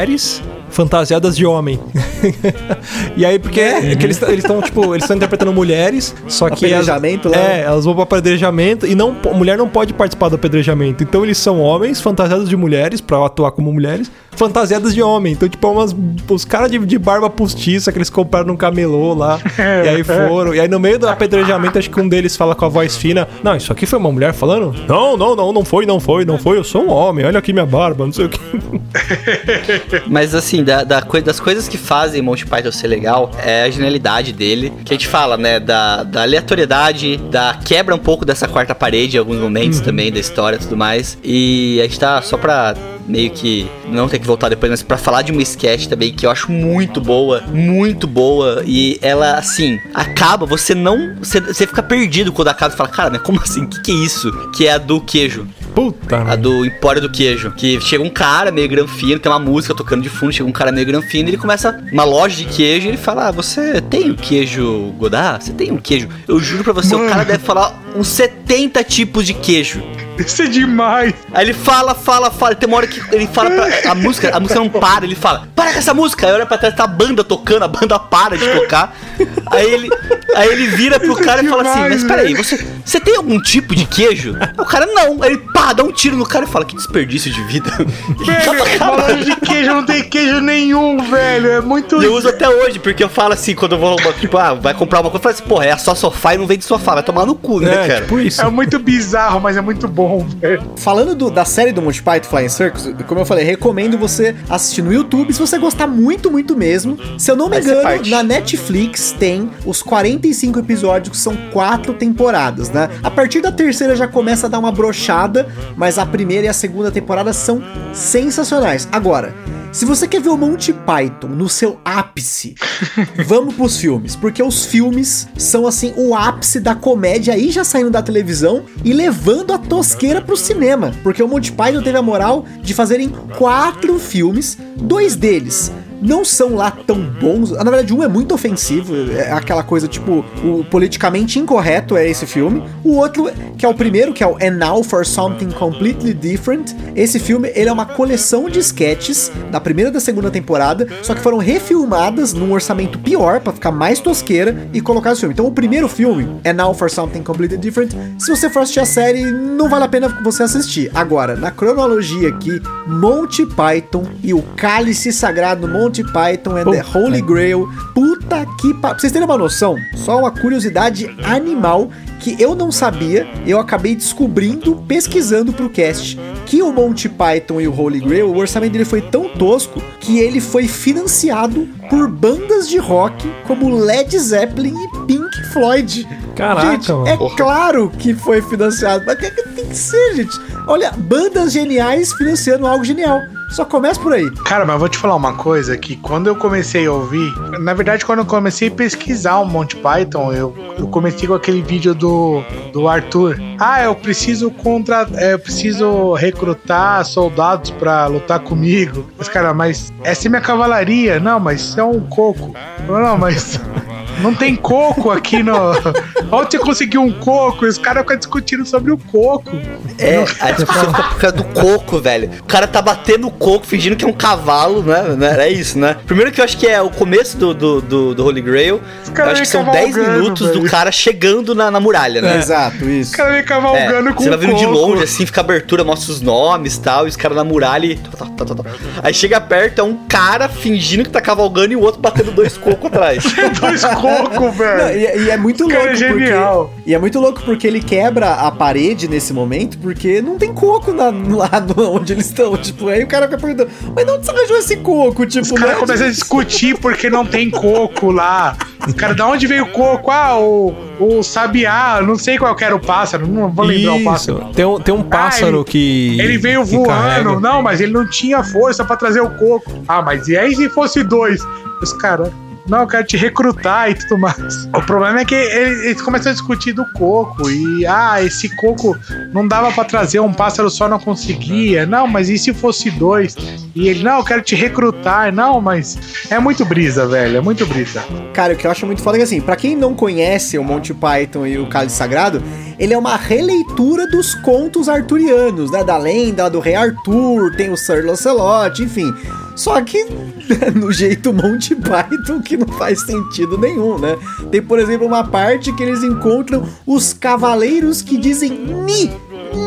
mulheres fantasiadas de homem. [laughs] e aí, porque é que eles estão, tipo, eles estão interpretando mulheres, só que. elas- Apedrejamento lá. É, elas vão pro apedrejamento e não, mulher não pode participar do apedrejamento. Então eles são homens fantasiados de mulheres, pra atuar como mulheres, fantasiadas de homem. Então, tipo, é umas, os caras de, de barba postiça que eles compraram num camelô lá. [laughs] e aí foram. E aí no meio do apedrejamento, acho que um deles fala com a voz fina: Não, isso aqui foi uma mulher falando? Não, não, não, não foi, não foi, não foi. Eu sou um homem, olha aqui minha barba, não sei o que. [laughs] Mas assim, da, da das coisas que fazem Monty Python ser legal é a genialidade dele. Que a gente fala, né? Da, da aleatoriedade, da quebra um pouco dessa quarta parede em alguns momentos também, da história e tudo mais. E a gente tá só pra meio que não ter que voltar depois, mas pra falar de uma sketch também que eu acho muito boa, muito boa. E ela, assim, acaba, você não. Você, você fica perdido quando acaba e fala, cara, mas como assim? O que, que é isso? Que é a do queijo. Puta, A do Empório do Queijo. Que chega um cara meio granfino, tem uma música tocando de fundo, chega um cara meio granfino e ele começa uma loja de queijo e ele fala: Ah, você tem o queijo Godard? Você tem um queijo? Eu juro pra você, o Mano. cara deve falar uns 70 tipos de queijo. Isso é demais. Aí ele fala, fala, fala. Tem uma hora que ele fala pra. A música, a música não para, ele fala, para com essa música. Aí olha pra trás, tá a banda tocando, a banda para de tocar. Aí ele, aí ele vira pro Isso é cara e fala assim, mas peraí, você, você tem algum tipo de queijo? O cara, não. Aí ele pá, dá um tiro no cara e fala, que desperdício de vida. Velho, [laughs] loja de queijo não tem queijo nenhum, velho. É muito. E eu uso até hoje, porque eu falo assim, quando eu vou, tipo, ah, vai comprar uma coisa, eu falo assim, porra, é só sofá e não vende sofá, vai tomar no cu, né, É, cara? tipo isso. É muito bizarro, mas é muito bom, velho. Falando do- da série do Monty Python Flying Circus, como eu falei, recomendo você assistir no YouTube se você gostar muito, muito mesmo. Se eu não me Vai engano, na Netflix tem os 45 episódios, que são quatro temporadas, né? A partir da terceira já começa a dar uma brochada, mas a primeira e a segunda temporada são sensacionais. Agora, se você quer ver o Monty Python no seu ápice, [laughs] vamos pros filmes, porque os filmes são assim o ápice da comédia aí já saindo da televisão e levando a tosqueira pro cinema, porque o Monty Python teve a moral de fazerem quatro filmes, dois deles não são lá tão bons. Na verdade, um é muito ofensivo, é aquela coisa tipo, o politicamente incorreto é esse filme. O outro, que é o primeiro, que é o And Now for Something Completely Different. Esse filme, ele é uma coleção de sketches da primeira e da segunda temporada, só que foram refilmadas num orçamento pior pra ficar mais tosqueira e colocar esse filme. Então, o primeiro filme, And Now for Something Completely Different, se você for assistir a série, não vale a pena você assistir. Agora, na cronologia aqui, Monty Python e o Cálice Sagrado Monty Python and the Puta Holy Grail. Puta que pa... Pra vocês terem uma noção, só uma curiosidade animal que eu não sabia, eu acabei descobrindo pesquisando pro cast que o Monty Python e o Holy Grail, o orçamento dele foi tão tosco que ele foi financiado por bandas de rock como Led Zeppelin e Pink Floyd. Caraca, gente, mano. é Porra. claro que foi financiado, mas que- que tem que ser, gente. Olha, bandas geniais financiando algo genial. Só começa por aí. Cara, mas eu vou te falar uma coisa que quando eu comecei a ouvir, na verdade, quando eu comecei a pesquisar o Monty Python, eu, eu comecei com aquele vídeo do, do Arthur. Ah, eu preciso contra, é, eu preciso recrutar soldados pra lutar comigo. Mas cara, mas essa é minha cavalaria. Não, mas isso é um coco. Não, mas Não tem coco aqui no. [laughs] Onde você conseguiu um coco? E os caras ficam discutindo sobre o coco. É, a discussão fica por causa do coco, velho. O cara tá batendo o coco, fingindo que é um cavalo, né? né? É isso, né? Primeiro que eu acho que é o começo do, do, do, do Holy Grail. Eu acho que são vêm 10 cavalgando, minutos do velho. cara chegando na, na muralha, né? Exato, isso. Os caras vêm É, cavalgando com você vai o vendo de longe, assim, fica a abertura, mostra os nomes e tal, e os caras na muralha e... tá, tá, tá, tá, tá. Aí chega perto, é um cara fingindo que tá cavalgando e o outro batendo dois cocos atrás. [laughs] Dois cocos, Não, velho. e, e é muito cara louco é genial. porque e é muito louco porque ele quebra a parede nesse momento porque não tem coco na, lá no- onde eles estão, tipo, aí o cara fica perguntando, mas de onde você arranjou esse coco? Tipo, Os caras né? começam a discutir porque não tem coco lá. Os caras, da onde veio o coco? Ah, o, o sabiá, não sei qual que era o pássaro, não vou lembrar o pássaro. Isso. Tem um, tem um pássaro ele- que. Ele veio que voando, carrega. não, mas ele não tinha força pra trazer o coco. Ah, mas e aí se fosse dois? Os caras, não, eu quero te recrutar e tudo mais. O problema é que ele- eles começam a discutir do coco e, ah, esse coco não dava pra trazer, um pássaro só não conseguia. Não, mas e se fosse dois? E ele, não, eu quero te recrutar. Não, mas é muito brisa, velho, é muito brisa. Cara, o que eu acho muito foda é que assim, pra quem não conhece o Monty Python e o Cálice Sagrado, ele é uma releitura dos contos arturianos, né? Da lenda do rei Arthur, tem o Sir Lancelot, enfim. Só que [laughs] no jeito Monty Python que não faz sentido nenhum, né? Tem, por exemplo, uma parte que eles encontram os cavaleiros que dizem Ni,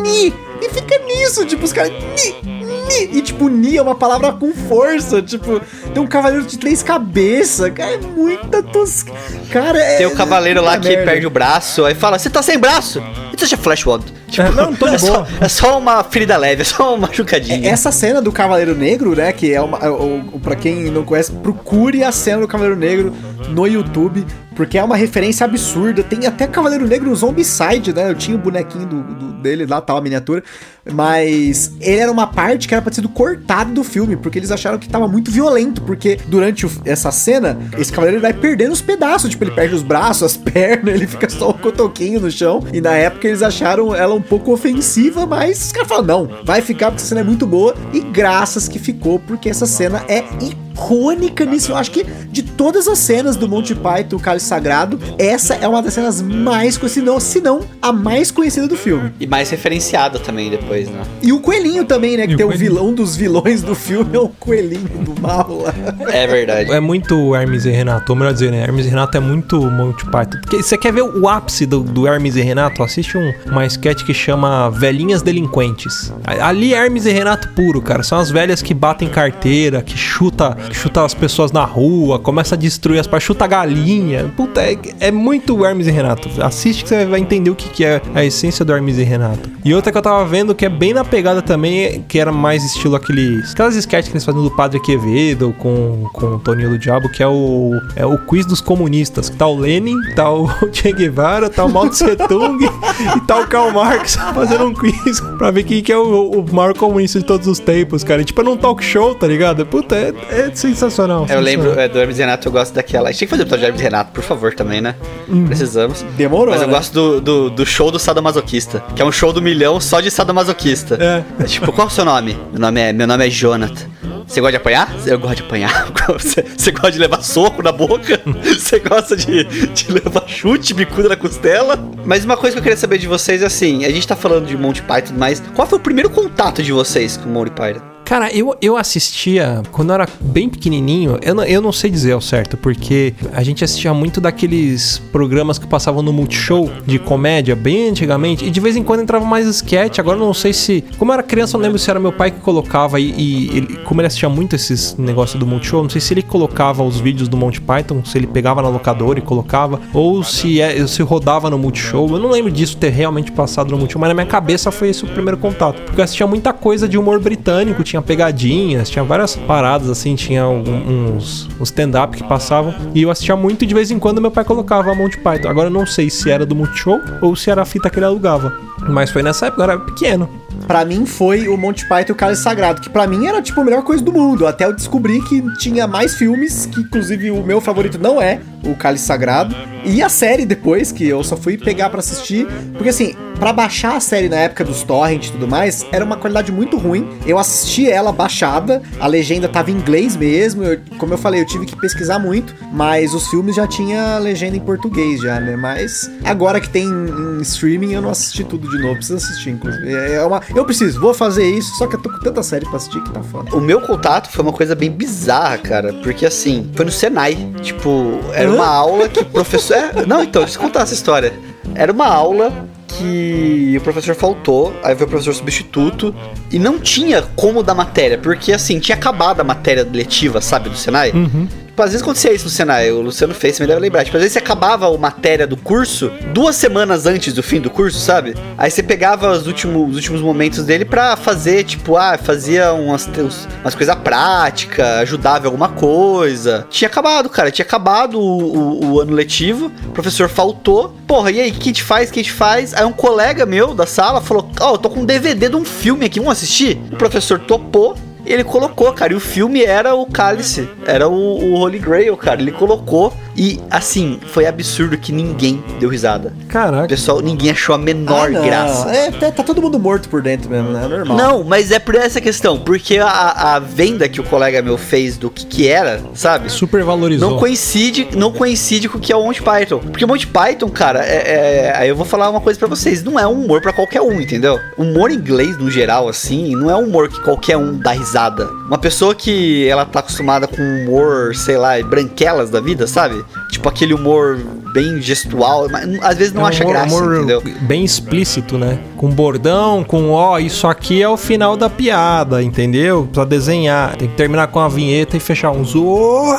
Ni, e fica nisso, tipo, os caras Ni, Ni, e tipo, Ni é uma palavra com força, tipo, tem um cavaleiro de três cabeças, cara, é muita tosca. Cara, é. Tem o cavaleiro lá que merda. perde o braço, aí fala, você tá sem braço? It's just a flash wound. Tipo, É, não, [laughs] tô é, só, é só uma ferida leve, é só uma machucadinha. Essa cena do Cavaleiro Negro, né? Que é uma. é Pra quem não conhece, procure a cena do Cavaleiro Negro no YouTube. Porque é uma referência absurda. Tem até Cavaleiro Negro no Zombicide, né? Eu tinha o bonequinho do, do- dele lá, tal, a miniatura. Mas ele era uma parte que era pra ter sido cortado do filme. Porque eles acharam que tava muito violento. Porque durante o- essa cena, esse cavaleiro vai perdendo os pedaços. Tipo, ele perde os braços, as [laughs] pernas, ele fica só um cotoquinho no chão. E na época eles acharam ela um pouco ofensiva, mas os caras falaram: não, vai ficar porque essa cena é muito boa. E graças que ficou, porque essa cena é icônica nisso. Eu acho que de todas as cenas do Monty Python, o Cálice Sagrado, essa é uma das cenas mais conhecidas, não, se não a mais conhecida do filme. E mais referenciada também depois, né? E o coelhinho também, né? Que E o tem o vilão dos vilões do filme, é o coelhinho do mal lá. É verdade. É muito Hermes e Renato, ou melhor dizer, né? Hermes e Renato é muito Monty Python. Porque você quer ver o ápice do, do Hermes e Renato? Assiste um, uma sketch que chama Velhinhas Delinquentes. Ali é Hermes e Renato puro, cara. São as velhas que batem carteira, que chuta, que chuta as pessoas na rua, começa a destruir as partes, chuta galinha. Puta, é, é muito Hermes e Renato. Assiste que você vai entender o que, que é a essência do Hermes e Renato. E outra que eu tava vendo que é bem na pegada também, que era mais estilo aqueles. Aquelas sketches que eles fazem do Padre Quevedo com, com o Toninho do Diabo, que é o, é o quiz dos comunistas. Que tá o Lenin, tá o [laughs] Che Guevara, tá o Mao Tse Tung e tá o Karl Marx [laughs] fazendo um quiz pra ver quem que é o, o maior comunista de todos os tempos, cara. E, tipo, é num talk show, tá ligado? Puta, é, é sensacional. Eu lembro sensacional. é, do Hermes e Renato, eu gosto daquela. A gente tem que fazer episódio do Hermes e Renato, por favor, também, né? Precisamos. Demorou, Mas eu né? gosto do, do, do show do sadomasoquista, que é um show do milhão só de sadomasoquista. É. Tipo, qual é o seu nome? Meu nome é, meu nome é Jonathan. Você gosta de apanhar? Eu gosto de apanhar. [laughs] Você, você gosta de levar soco na boca? [laughs] Você gosta de, de levar chute, bicuda na costela? Mas uma coisa que eu queria saber de vocês é assim: a gente tá falando de Monty Python mais. Qual foi o primeiro contato de vocês com Monty Python? Cara, eu, eu assistia quando eu era bem pequenininho. Eu não, eu não sei dizer ao certo, porque a gente assistia muito daqueles programas que passavam no Multishow de comédia, bem antigamente. E de vez em quando entrava mais sketch. Agora eu não sei se. Como eu era criança, eu não lembro se era meu pai que colocava. E, e ele- como ele assistia muito esses negócios do Multishow, não sei se ele colocava os vídeos do Monty Python, se ele pegava na locadora e colocava, ou se, é, se rodava no Multishow. Eu não lembro disso ter realmente passado no Multishow, mas na minha cabeça foi esse o primeiro contato. Porque eu assistia muita coisa de humor britânico, tinha pegadinhas, tinha várias paradas assim, tinha um- uns, uns stand-up que passavam. E eu assistia muito e de vez em quando meu pai colocava a Monty Python. Agora eu não sei se era do Multishow ou se era a fita que ele alugava. Mas foi nessa época, eu era pequeno. Pra mim foi o Monty Python e o Cálice Sagrado, que pra mim era tipo a melhor coisa do mundo, até eu descobri que tinha mais filmes, que inclusive o meu favorito não é o Cálice Sagrado, e a série depois, que eu só fui pegar pra assistir, porque assim, pra baixar a série na época dos torrent e tudo mais, era uma qualidade muito ruim. Eu assisti ela baixada, a legenda tava em inglês mesmo, eu- como eu falei, eu tive que pesquisar muito, mas os filmes já tinha legenda em português já, né? Mas agora que tem em streaming, eu não assisti tudo de novo, preciso assistir, inclusive. É uma, eu preciso, vou fazer isso, só que eu tô com tanta série pra assistir que tá foda. O meu contato foi uma coisa bem bizarra, cara. Porque assim, foi no Senai. Tipo, era uma aula que o professor. É, não, então, deixa eu contar essa história. Era uma aula que o professor faltou, aí veio o professor substituto, e não tinha como dar matéria, porque assim, tinha acabado a matéria letiva, sabe, do Senai. Tipo, às vezes acontecia isso no Senai, o Luciano fez, você me deve lembrar. Tipo, às vezes você acabava a matéria do curso duas semanas antes do fim do curso, sabe? Aí você pegava os últimos, os últimos momentos dele pra fazer, tipo, ah, fazia umas, umas coisas práticas, ajudava em alguma coisa. Tinha acabado, cara, tinha acabado o, o- o ano letivo, o professor faltou. Porra, e aí, o que a gente faz? O que a gente faz? Aí um colega meu da sala falou: Ó, eu tô com um DVD de um filme aqui, vamos assistir? O professor topou. E ele colocou, cara, e o filme era o Cálice, era o, o Holy Grail, cara. Ele colocou e, assim, foi absurdo que ninguém deu risada. Caraca. pessoal, ninguém achou a menor Ah, graça. É, tá, tá todo mundo morto por dentro mesmo, né? É normal. Não, mas é por essa questão, porque a, a venda que o colega meu fez do que, que era, sabe? Super valorizou. Não coincide, não coincide com o que é o Monty Python. Porque o Monty Python, cara, é, é- aí eu vou falar uma coisa pra vocês, não é um humor pra qualquer um, entendeu? Humor inglês, no geral, assim, não é um humor que qualquer um dá risada. Uma pessoa que ela tá acostumada com humor, sei lá, branquelas da vida, sabe? Tipo aquele humor bem gestual, mas às vezes não É um acha humor- graça, humor entendeu? Bem explícito, né? Com bordão, com ó, isso aqui é o final da piada, entendeu? Precisa desenhar. Tem que terminar com a vinheta e fechar um zoom.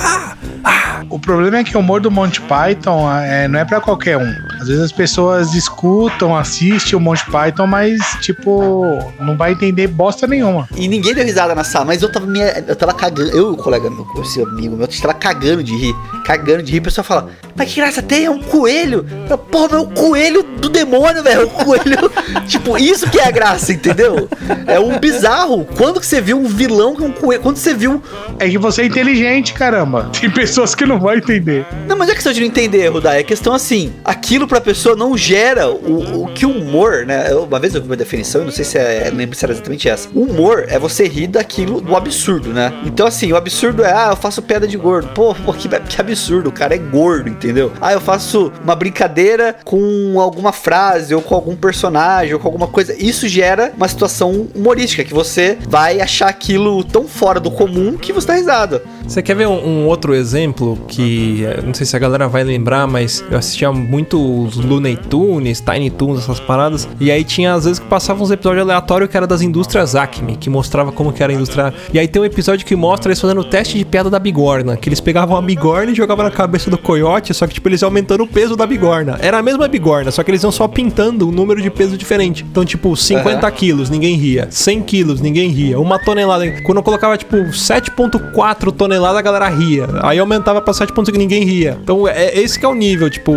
O problema é que o humor do Monty Python é, não é pra qualquer um. Às vezes as pessoas escutam, assistem o Monty Python, mas, tipo, não vai entender bosta nenhuma. E ninguém deu risada na sala, mas eu tava me, eu tava cagando. Eu e o colega meu, esse amigo meu, a gente tava cagando de rir. Cagando de rir, o pessoal fala, mas que graça tem? É um coelho. Eu, Porra, mas é o coelho do demônio, velho. É o coelho. [laughs] tipo, isso que é a graça, entendeu? É um bizarro. Quando que você viu um vilão com um coelho? Quando você viu. É que você é inteligente, caramba. Tem pessoas que não vão entender. Não, mas não é questão de não entender, Rudai. É questão assim, aquilo pra pessoa não gera o, o que o humor, né? Eu- uma vez eu vi uma definição, eu não sei se é. Lembro se era exatamente essa. O humor é você rir daquilo do absurdo, né? Então, assim, o absurdo é, ah, eu faço piada de gordo. Pô, pô que, que absurdo, o cara é gordo, entendeu? Ah, eu faço uma brincadeira com alguma frase, ou com algum personagem, ou com alguma coisa. Isso gera uma situação humorística, que você vai achar aquilo tão fora do comum que você dá risada. Você quer ver um, um outro exemplo que eh, não sei se a galera vai lembrar, mas eu assistia muito os Looney Tunes, Tiny Toons, essas paradas. E aí tinha às vezes que passavam uns episódios aleatórios que era das indústrias Acme, que mostrava como que era a indústria. E aí tem um episódio que mostra eles fazendo o teste de piada da bigorna, que eles pegavam a bigorna e jogavam na cabeça do coiote, só que tipo eles iam aumentando o peso da bigorna. Era a mesma bigorna, só que eles iam só pintando um número de peso diferente. Então tipo 50 quilos, ninguém ria. 100 quilos, ninguém ria. Uma tonelada. Quando eu colocava tipo 7.4 toneladas, a galera ria. Aí aumentava pra 7.5 ninguém ria. Então é esse que é o nível, tipo,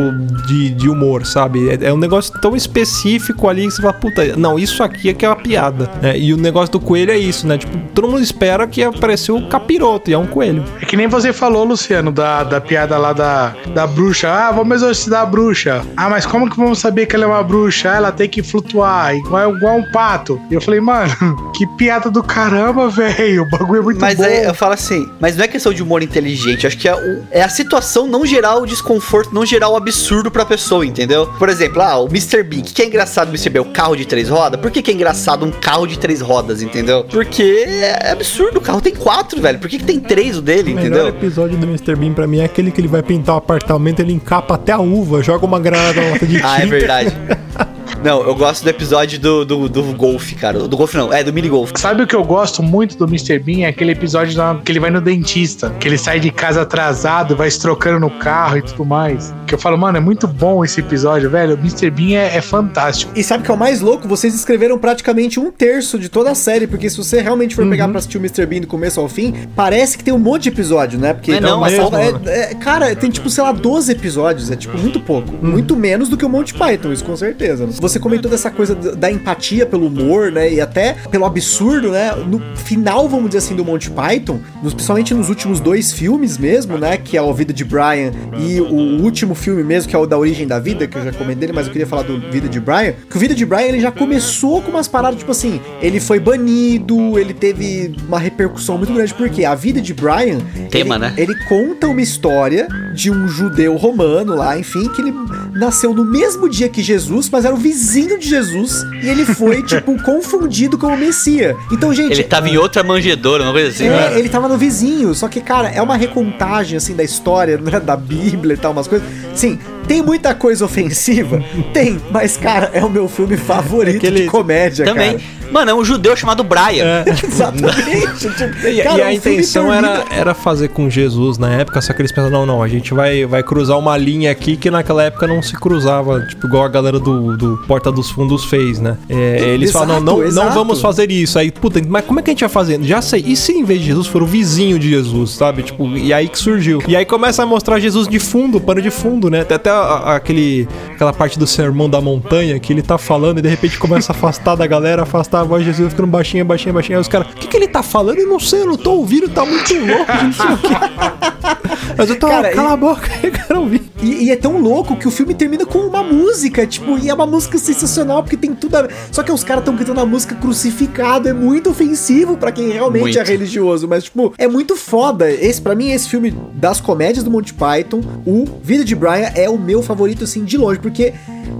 de, de humor, sabe? É, é um negócio tão específico ali que você fala, puta, não, isso aqui é que é uma piada. né? E o negócio do coelho é isso, né? Tipo, todo mundo espera que apareceu o capiroto e é um coelho. É que nem você falou, Luciano, da, da piada lá da, da bruxa. Ah, vamos exorcizar a bruxa. Ah, mas como que vamos saber que ela é uma bruxa? Ah, ela tem que flutuar, igual, igual um pato. E eu falei, mano, [laughs] que piada do caramba, velho. O bagulho é muito Mas bom. aí eu falo assim, mas não é questão de humor inteligente, eu acho que é, o- é a situação não gerar o desconforto, não gerar o absurdo pra pessoa, entendeu? Por exemplo, ah, o Mr. Bean, o que é engraçado no Mr. Bean? O carro de três rodas? Por que, que é engraçado um carro de três rodas, entendeu? Porque é absurdo, o carro tem quatro, velho. Por que, que tem três o dele, O melhor entendeu? episódio do Mr. Bean pra mim é aquele que ele vai pintar o apartamento, ele encapa até a uva, joga uma granada na lata de tinta. Ah, é verdade. [laughs] Não, eu gosto do episódio do, do, do golfe, cara. Do golfe não, é do mini golfe. Sabe o que eu gosto muito do Mr. Bean? É aquele episódio da- que ele vai no dentista, que ele sai de casa atrasado, vai se trocando no carro e tudo mais. Que eu falo, mano, é muito bom esse episódio, velho. O Mr. Bean é, é fantástico. E sabe o que é o mais louco? Vocês escreveram praticamente um terço de toda a série, porque se você realmente for pegar pra assistir o Mr. Bean do começo ao fim, parece que tem um monte de episódio, né? Porque Não é não, mesmo, sala- é- mano. é- cara, tem tipo, sei lá, 12 episódios, é tipo muito pouco. Muito menos do que o Monty Python, isso com certeza. você comentou dessa coisa da empatia pelo humor, né? E até pelo absurdo, né? No final, vamos dizer assim, do Monty Python, nos- principalmente nos últimos dois filmes mesmo, né? Que é o Vida de Brian e o último filme mesmo, que é o da Origem da Vida, que eu já comentei mas eu queria falar do Vida de Brian. Que o Vida de Brian ele já começou com umas paradas, tipo assim, ele foi banido, ele teve uma repercussão muito grande, porque a vida de Brian. Tema, ele, né? Ele conta uma história de um judeu romano lá, enfim, que ele nasceu no mesmo dia que Jesus, mas era o vizinho de Jesus, e ele foi, tipo, [laughs] confundido com o Messias. Então, gente. Ele tava em outra manjedoura, uma coisa assim, É, né? ele tava no vizinho, só que, cara, é uma recontagem, assim, da história, [laughs] né, da Bíblia e tal, umas coisas. Sim, tem muita coisa ofensiva? Tem, mas, cara, é o meu filme favorito Aquele- de comédia, Também. cara. Mano, é um judeu chamado Brian. [laughs] [laughs] Exatamente. tipo, E, cara, e a intenção era, era fazer com Jesus na época, só que eles pensaram, não, não, a gente vai, vai cruzar uma linha aqui que naquela época não se cruzava, tipo, igual a galera do, do Porta dos Fundos fez, né? É, eles Exato, falam, não, não, não vamos fazer isso. Aí, puta, mas como é que a gente vai fazer? Já sei. E se em vez de Jesus for o vizinho de Jesus, sabe? Tipo, e aí que surgiu. E aí começa a mostrar Jesus de fundo, pano de fundo, né? Tem até a- a- aquele, aquela parte do sermão da montanha que ele tá falando e de repente começa a afastar da galera, afastar a voz de Jesus ficando baixinha, baixinha, baixinha. Aí os caras, o que, que ele tá falando? Eu não sei, eu não tô ouvindo, tá muito louco, não sei o quê. [laughs] Mas eu tô, Cara, cala e- a boca, [laughs] eu quero ouvir. E, e é tão louco que o filme termina com uma música, tipo, e é uma música sensacional porque tem tudo a ver. Só que os caras estão cantando a música crucificado, é muito ofensivo pra quem realmente Muito. é religioso, mas tipo, é muito foda. Esse para mim esse filme das comédias do Monty Python, o Vida de Brian é o meu favorito assim de longe, porque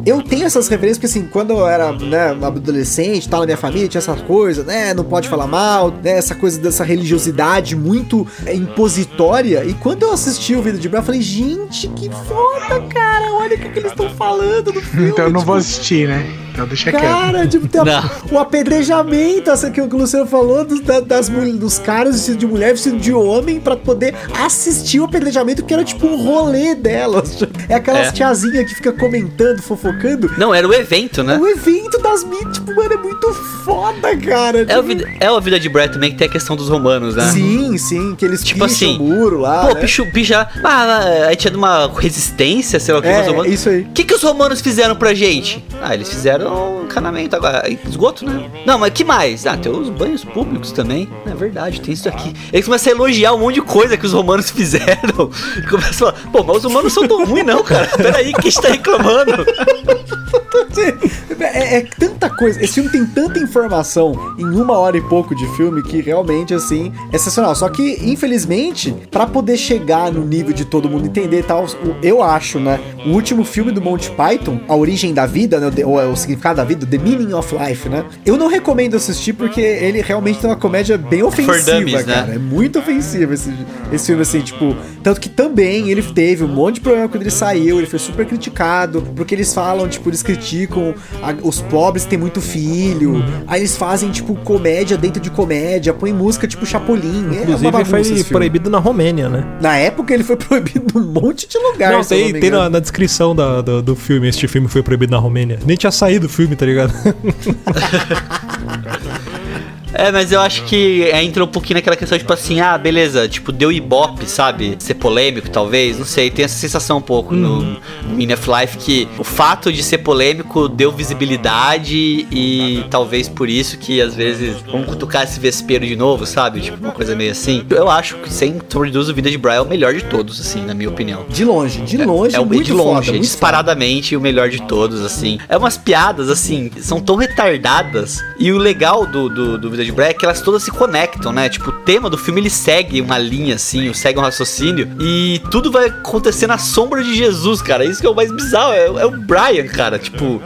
eu tenho essas referências, porque assim, quando eu era, né, adolescente, tal, na minha família, tinha essas coisas, né, não pode falar mal, né, essa coisa dessa religiosidade muito é, impositória, e quando eu assisti o Vida de Brian, eu falei, gente, que foda, cara, olha o que, que eles estão falando no filme. Então eu não tipo, vou assistir, né? Então deixa quieto. Cara, tipo, tem a- o apedrejamento, essa que o Luciano falou, dos, da- das, dos caras vestidos de mulher, vestidos de homem, pra poder assistir o apedrejamento, que era tipo um rolê delas. [laughs] É aquelas É. tiazinhas que fica comentando, fofocando. Não, era o evento, É né? o evento das mídias, tipo, mano, é muito foda, cara. É o, Tipo, vida, é o Vida de Brian também que tem a questão dos romanos, né? Sim, sim, que eles Tipo assim, o muro lá. Pô, né? pichu, picha. Ah, aí tinha uma resistência, sei lá o que, É, os romanos. isso aí. O que, que os romanos fizeram pra gente? Ah, eles fizeram encanamento agora. Esgoto, né? Não, mas que mais? Ah, tem os banhos públicos também. É verdade, tem isso aqui. Eles começam a elogiar um monte de coisa que os romanos [laughs] fizeram. E começam a falar, pô, mas os romanos são tão ruins, não, cara. Peraí, que a gente tá reclamando? [laughs] É, é tanta coisa. Esse filme tem tanta informação em uma hora e pouco de filme que realmente, assim, é sensacional. Só que, infelizmente, pra poder chegar no nível de todo mundo entender e tal, eu acho, né? O último filme do Monty Python, A Origem da Vida, né? Ou é o significado da vida, The Meaning of Life, né? Eu não recomendo assistir porque ele realmente tem uma comédia bem ofensiva, dummies, né? cara. É muito ofensivo esse, esse filme, assim, tipo. Tanto que também ele teve um monte de problema quando ele saiu, ele foi super criticado, porque eles falam, tipo, eles criticam a- os pobres que têm muito filho, aí eles fazem, tipo, comédia dentro de comédia, põe música tipo Chapolin. é uma Inclusive bagunça foi esse filme. proibido na Romênia, né? Na época ele foi [laughs] proibido num monte de lugar. não, tem, me tem na, na descrição da- do, do filme, este filme foi proibido na Romênia. Nem tinha saído o filme, tá ligado? [laughs] É, mas eu acho que é, entra um pouquinho naquela questão, tipo assim, ah, beleza, tipo, deu ibope, sabe? Ser polêmico, talvez, não sei, tem essa sensação um pouco no, no Meaning of Life que o fato de ser polêmico deu visibilidade e talvez por isso que às vezes vamos cutucar esse vespeiro de novo, sabe? Tipo, uma coisa meio assim. Eu acho que sem sobreduz o Vida de Brian é o melhor de todos, assim, na minha opinião. De longe, de longe, É o muito de longe, foda, é muito disparadamente o melhor de todos, assim. É umas piadas, assim, são tão retardadas. E o legal do, do, do Vida de Brian é que elas todas se conectam, né? Tipo, o tema do filme ele segue uma linha, assim, segue um raciocínio. E tudo vai acontecer na sombra de Jesus, cara. Isso que é o mais bizarro. É, é o Brian, cara. Tipo,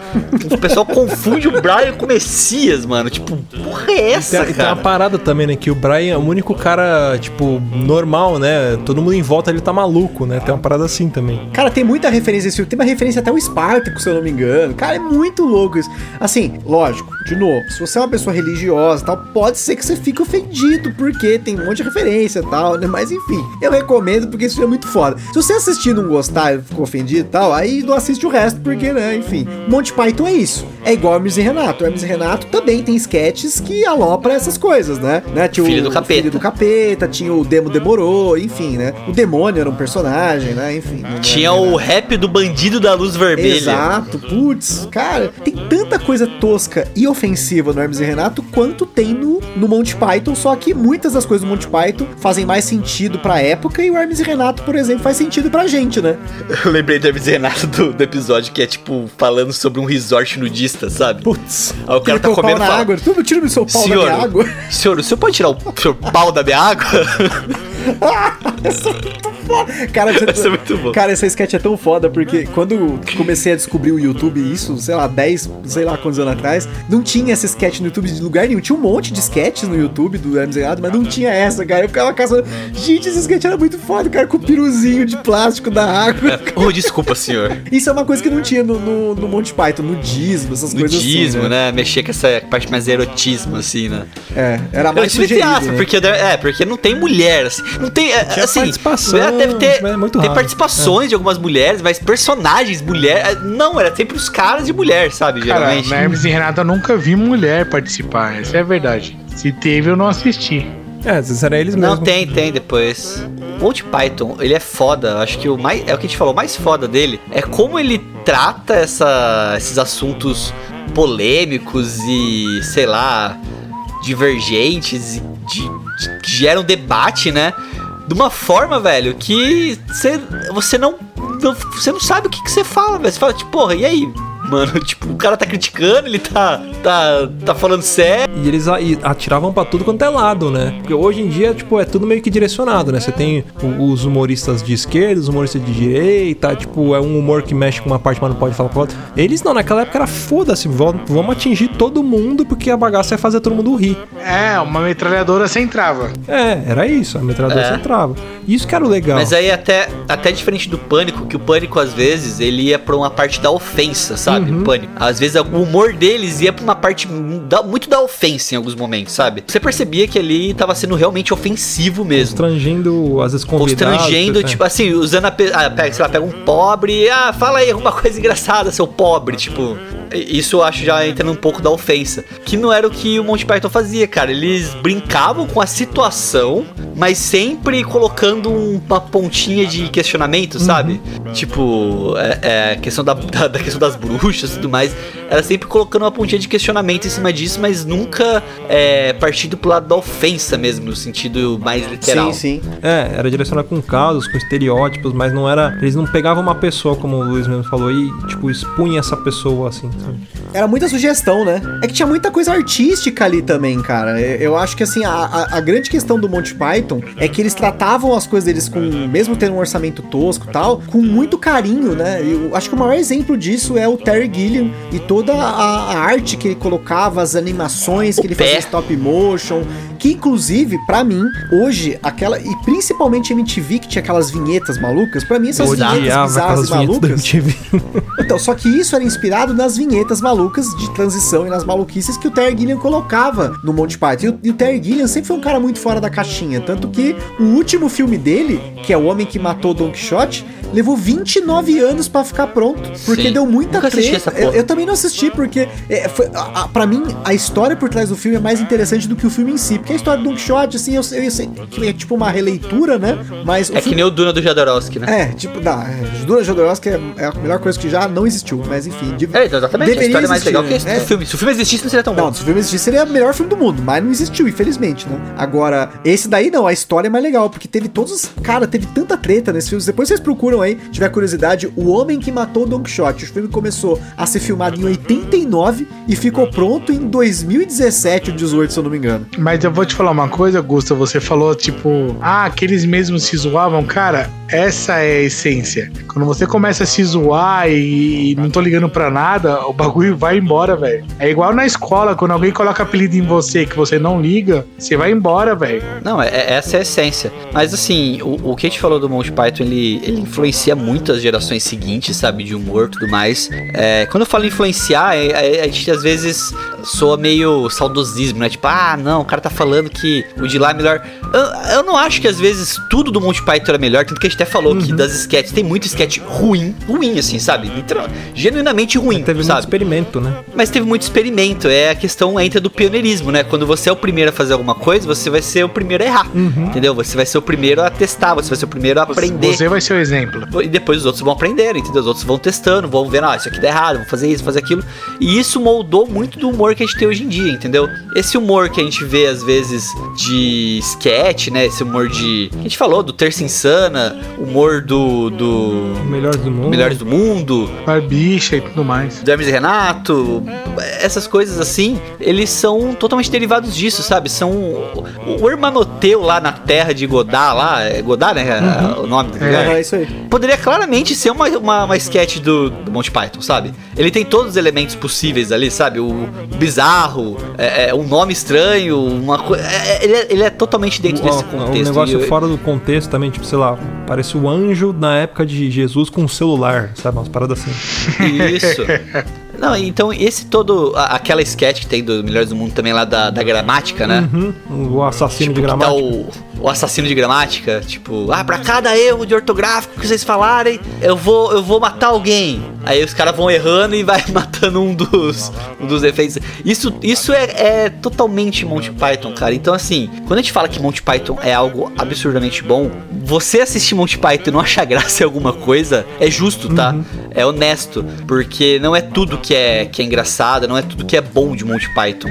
o pessoal confunde o Brian com o Messias, mano. Tipo, porra é essa, Tem, tem uma cara? parada também, né? Que o Brian é o único cara, tipo, normal, né? Todo mundo em volta ele tá maluco, né? Tem uma parada assim também. Cara, tem muita referência nesse filme. Tem uma referência até o Spartacus, se eu não me engano. Cara, é muito louco isso. Assim, lógico, de novo, se você é uma pessoa religiosa e tal, pode ser que você fique ofendido, porque tem um monte de referência e tal, né? Mas enfim, eu recomendo porque isso é muito foda. Se você assistir e não gostar e ficou ofendido e tal, aí não assiste o resto, porque, né? Enfim, Monty Python é isso. é igual Hermes e Renato. Hermes e Renato também tem sketches que alopra essas coisas, né? né? Tinha Filho o, do capeta. Filho do capeta, tinha o Demo Demorou, enfim, né? O demônio era um personagem, né? Enfim. não Tinha o rap do bandido da luz vermelha. Exato, putz, cara, tem tanta coisa tosca e ofensiva no Hermes e Renato quanto tem no, no Monty Python, só que muitas das coisas do Monty Python fazem mais sentido pra época e o Hermes e Renato, por exemplo, faz sentido pra gente, né? [laughs] Eu lembrei do Hermes e Renato do, do episódio que é tipo falando sobre um resort nudista, sabe? Putz, Aí o cara tá comendo na fala, água, tu tira o seu pau Senhor, da minha água. senhor, o senhor pode tirar o seu pau da minha água? [laughs] [laughs] Essa é muito foda. Cara, Essa é muito boa. Cara, essa sketch é tão foda porque quando comecei a descobrir o YouTube, isso, sei lá, 10, sei lá quantos anos atrás, não tinha essa sketch no YouTube de lugar nenhum. Tinha um monte de sketches no YouTube do Hermes Renato, mas não tinha essa, cara. Eu ficava caçando. Gente, esse sketch era muito foda, cara, com o piruzinho de plástico da água. oh, desculpa, senhor. Isso é uma coisa que não tinha no, no, no Monty Python, no dízimo, essas coisas Nudismo, assim. né? Mexer com essa parte mais erotismo, assim, né? É, era mais Entre sugerido, né? porque, é, porque não tem mulher, assim. Não tem. é, Tinha assim, participação, é, deve ter, é muito tem raro. participações de algumas mulheres, mas personagens, mulher. é, Não, era sempre os caras de mulher, sabe? Cara, Geralmente. na Hermes e Renato eu nunca vi mulher participar, essa é a verdade. Se teve, eu não assisti. É, às vezes era eles Não, mesmo. tem, tem depois. Monty Python, ele é foda. Acho que o mais. É o que a gente falou, o mais foda dele é como ele trata essa, esses assuntos polêmicos e, sei lá, divergentes, de, de- que geram debate, né? De uma forma, velho, que cê, você não, não. Você não sabe o que, que você fala, velho. Você fala, tipo, porra, e aí? Mano, [laughs] tipo, o cara tá criticando, ele tá. tá, tá falando sério. E eles atiravam pra tudo quanto é lado, né? Porque hoje em dia, tipo, é tudo meio que direcionado, né? Você tem os humoristas de esquerda, os humoristas de direita, tipo, é um humor que mexe com uma parte, mas não pode falar com a outra. Eles não, naquela época era foda-se, vamos, vamos atingir todo mundo porque a bagaça é fazer todo mundo rir. É, uma metralhadora sem trava. É, era isso, a metralhadora É. centrava. Isso que era o legal. Mas aí até, até diferente do pânico, que o pânico às vezes ele ia pra uma parte da ofensa, sabe? Uhum. O pânico. Às vezes o humor deles ia pra uma parte da- muito da ofensa em alguns momentos, sabe? Você percebia que ali tava sendo realmente ofensivo mesmo. Constrangendo, às vezes, convidados. Constrangendo, é. tipo assim, usando a. Ah, pega, sei lá, pega um pobre, ah, fala aí alguma coisa engraçada, seu pobre, tipo. Isso eu acho já entrando um pouco da ofensa. Que não era o que o Monty Python fazia, cara. Eles brincavam com a situação, mas sempre colocando um- uma pontinha de questionamento, sabe? Tipo, é, é, questão da, da, da questão das bruxas e tudo mais. Era sempre colocando uma pontinha de questionamento em cima disso, mas nunca é, partindo pro lado da ofensa mesmo, no sentido mais literal. Sim, sim. É, era direcionado com casos, com estereótipos, mas não era. Eles não pegavam uma pessoa, como o Luiz mesmo falou, e, tipo, expunha essa pessoa assim? Era muita sugestão, né? É que tinha muita coisa artística ali também, cara. Eu acho que, assim, a, a- a grande questão do Monty Python é que eles tratavam as coisas deles com, mesmo tendo um orçamento tosco e tal, com muito carinho, né? Eu acho que o maior exemplo disso é o Terry Gilliam e toda a, a arte que ele colocava, as animações que O ele pé. fazia stop motion, que inclusive, pra mim, hoje, aquela, e principalmente MTV, que tinha aquelas vinhetas malucas, pra mim essas Eu vinhetas odiava bizarras e malucas... [laughs] Então, só que isso era inspirado nas vinhetas malucas de transição e nas maluquices que o Terry Gilliam colocava no Monty Python. E o, e o Terry Gilliam sempre foi um cara muito fora da caixinha. Tanto que o último filme dele, que é O Homem que Matou Don Quixote, levou 29 anos pra ficar pronto. Porque Sim. deu muita Nunca treta. Eu, eu também não assisti, porque é, foi, a, a, pra mim, a história por trás do filme é mais interessante do que o filme em si. Porque a história do Don Quixote, assim, eu, sei- eu sei que é tipo uma releitura, né? Mas É que filme- nem o Duna do Jodorowsky, né? é, tipo, não, é, Duna Jodorowsky é, é a melhor coisa que já não existiu, mas enfim. de- É, exatamente. a história é mais legal que esse É. filme. Se o filme existisse, não seria tão bom. Não, se o filme existisse, seria o melhor filme do mundo, mas não existiu, infelizmente, né? Agora, esse daí não, a história é mais legal, porque teve todos os. Cara, teve tanta treta nesse filme. Depois vocês procuram aí, tiver curiosidade, O Homem que Matou Don Quixote. O filme começou a ser filmado em 89 e ficou pronto em 2017, o 18, se eu não me engano. Mas eu vou te falar uma coisa, Gusta. Você falou, tipo, ah, aqueles mesmos se zoavam. Cara, essa é a essência. Quando você começa a se zoar e, e não tô ligando pra nada, o bagulho vai embora, velho. É igual na escola, quando alguém coloca apelido em você que você não liga, você vai embora, velho. Não, é, é- essa é a essência. Mas assim, o, o que a gente falou do Monty Python, ele, ele influencia muito as gerações seguintes, sabe? De humor e tudo mais. É, quando eu falo influenciar, é, é, a gente às vezes soa meio saudosismo, né? Tipo, ah, não, o cara tá falando que o de lá é melhor. Eu, eu não acho que às vezes tudo do Monty Python é melhor, tanto que a gente até falou que das sketches tem muito sketch ruim, ruim, assim, sabe? Literal- genuinamente ruim, Teve muito sabe? experimento, né? Mas teve muito experimento. É a questão entra do pioneirismo, né? Quando você é o primeiro a fazer alguma coisa, você vai ser o primeiro a errar. Entendeu? Você vai ser o primeiro a testar, você vai ser o primeiro a aprender. Você vai ser o exemplo. E depois os outros vão aprendendo, entendeu? Os outros vão testando, vão vendo, ah, isso aqui dá errado, vão fazer isso, fazer aquilo. E isso moldou muito do humor que a gente tem hoje em dia, entendeu? Esse humor que a gente vê, às vezes, de sketch, né? Esse humor de. que a gente falou, do Terça Insana, humor do. do. Melhores do mundo. Melhores do Mundo, Barbicha e tudo mais. do Hermes e Renato, essas coisas assim, eles são totalmente derivados disso, sabe? São o, o Hermanoteu lá na terra de Godard, lá, é Godard, né? O nome do lugar. É, isso aí. Poderia claramente ser uma, uma, uma sketch do, do Monty Python, sabe? Ele tem todos os elementos possíveis ali, sabe? O, o bizarro, é, é, um nome estranho, uma coisa. ele, é, ele é totalmente dentro desse Um, contexto. um negócio eu- fora do contexto também, tipo, sei lá, parece o anjo na época de Jesus com um celular, sabe? Umas paradas assim. Isso. [laughs] Não, então esse todo. a- aquela sketch que tem do Melhores do Mundo também lá da, da gramática, né? Uhum, o assassino Tipo, de tá gramática. o, o assassino de gramática, tipo, ah, pra cada erro de ortográfico que vocês falarem, eu vou, eu vou matar alguém. Aí os caras vão errando e vai [laughs] matando um dos, um dos efeitos. Isso, isso é, é totalmente Monty Python, cara. Então, assim, quando a gente fala que Monty Python é algo absurdamente bom, você assistir Monty Python e não achar graça em alguma coisa é justo, tá? É honesto. Porque não é tudo que é, que é engraçado, não é tudo que é bom de Monty Python.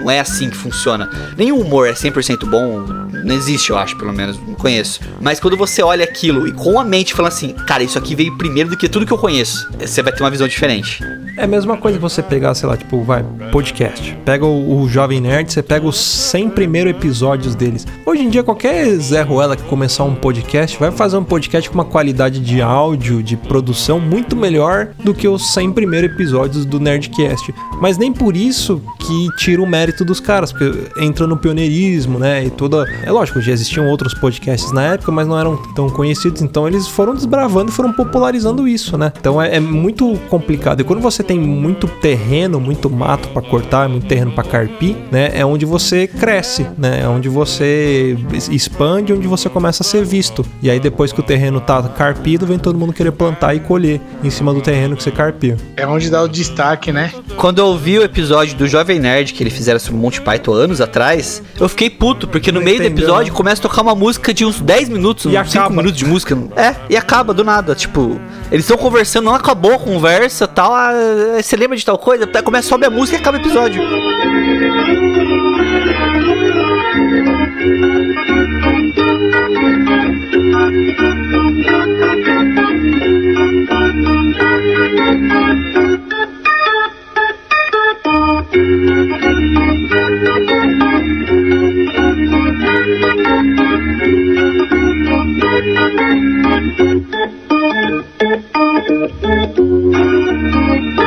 Não é assim que funciona. Nenhum humor é 100% bom. Não existe, eu acho, pelo menos. Não conheço. Mas quando você olha aquilo e com a mente falando assim, cara, isso aqui veio primeiro do que tudo que eu conheço, você vai ter uma visão diferente. É a mesma coisa você pegar, sei lá, tipo, vai, podcast. Pega o, o Jovem Nerd, você pega os 100 primeiros episódios deles. Hoje em dia, qualquer Zé Ruela que começar um podcast vai fazer um podcast com uma qualidade de áudio, de produção muito melhor do que os 100 primeiros episódios do Nerdcast. Mas nem por isso que tira o mérito dos caras, porque entra no pioneirismo, né? E toda. É lógico, já existiam outros podcasts na época, mas não eram tão conhecidos, então eles foram desbravando e foram popularizando isso, né? Então é, é muito complicado. E quando você tem muito terreno, muito mato pra cortar, muito terreno pra carpir, né? É onde você cresce, né? É onde você expande, onde você começa a ser visto. E aí depois que o terreno tá carpido, vem todo mundo querer plantar e colher em cima do terreno que você carpiu. É onde dá o destaque, né? Quando eu ouvi o episódio do Jovem Nerd que ele fizeram sobre Monty Python anos atrás, eu fiquei puto, porque no Não meio do entendeu, episódio né? começa a tocar uma música de uns 10 minutos, E uns 5 acaba. minutos de música. É, e acaba do nada. Tipo, eles estão conversando, não acabou a conversa tal. ah, você lembra de tal coisa? Aí Começa, sobe a música e acaba o episódio.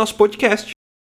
nosso podcast.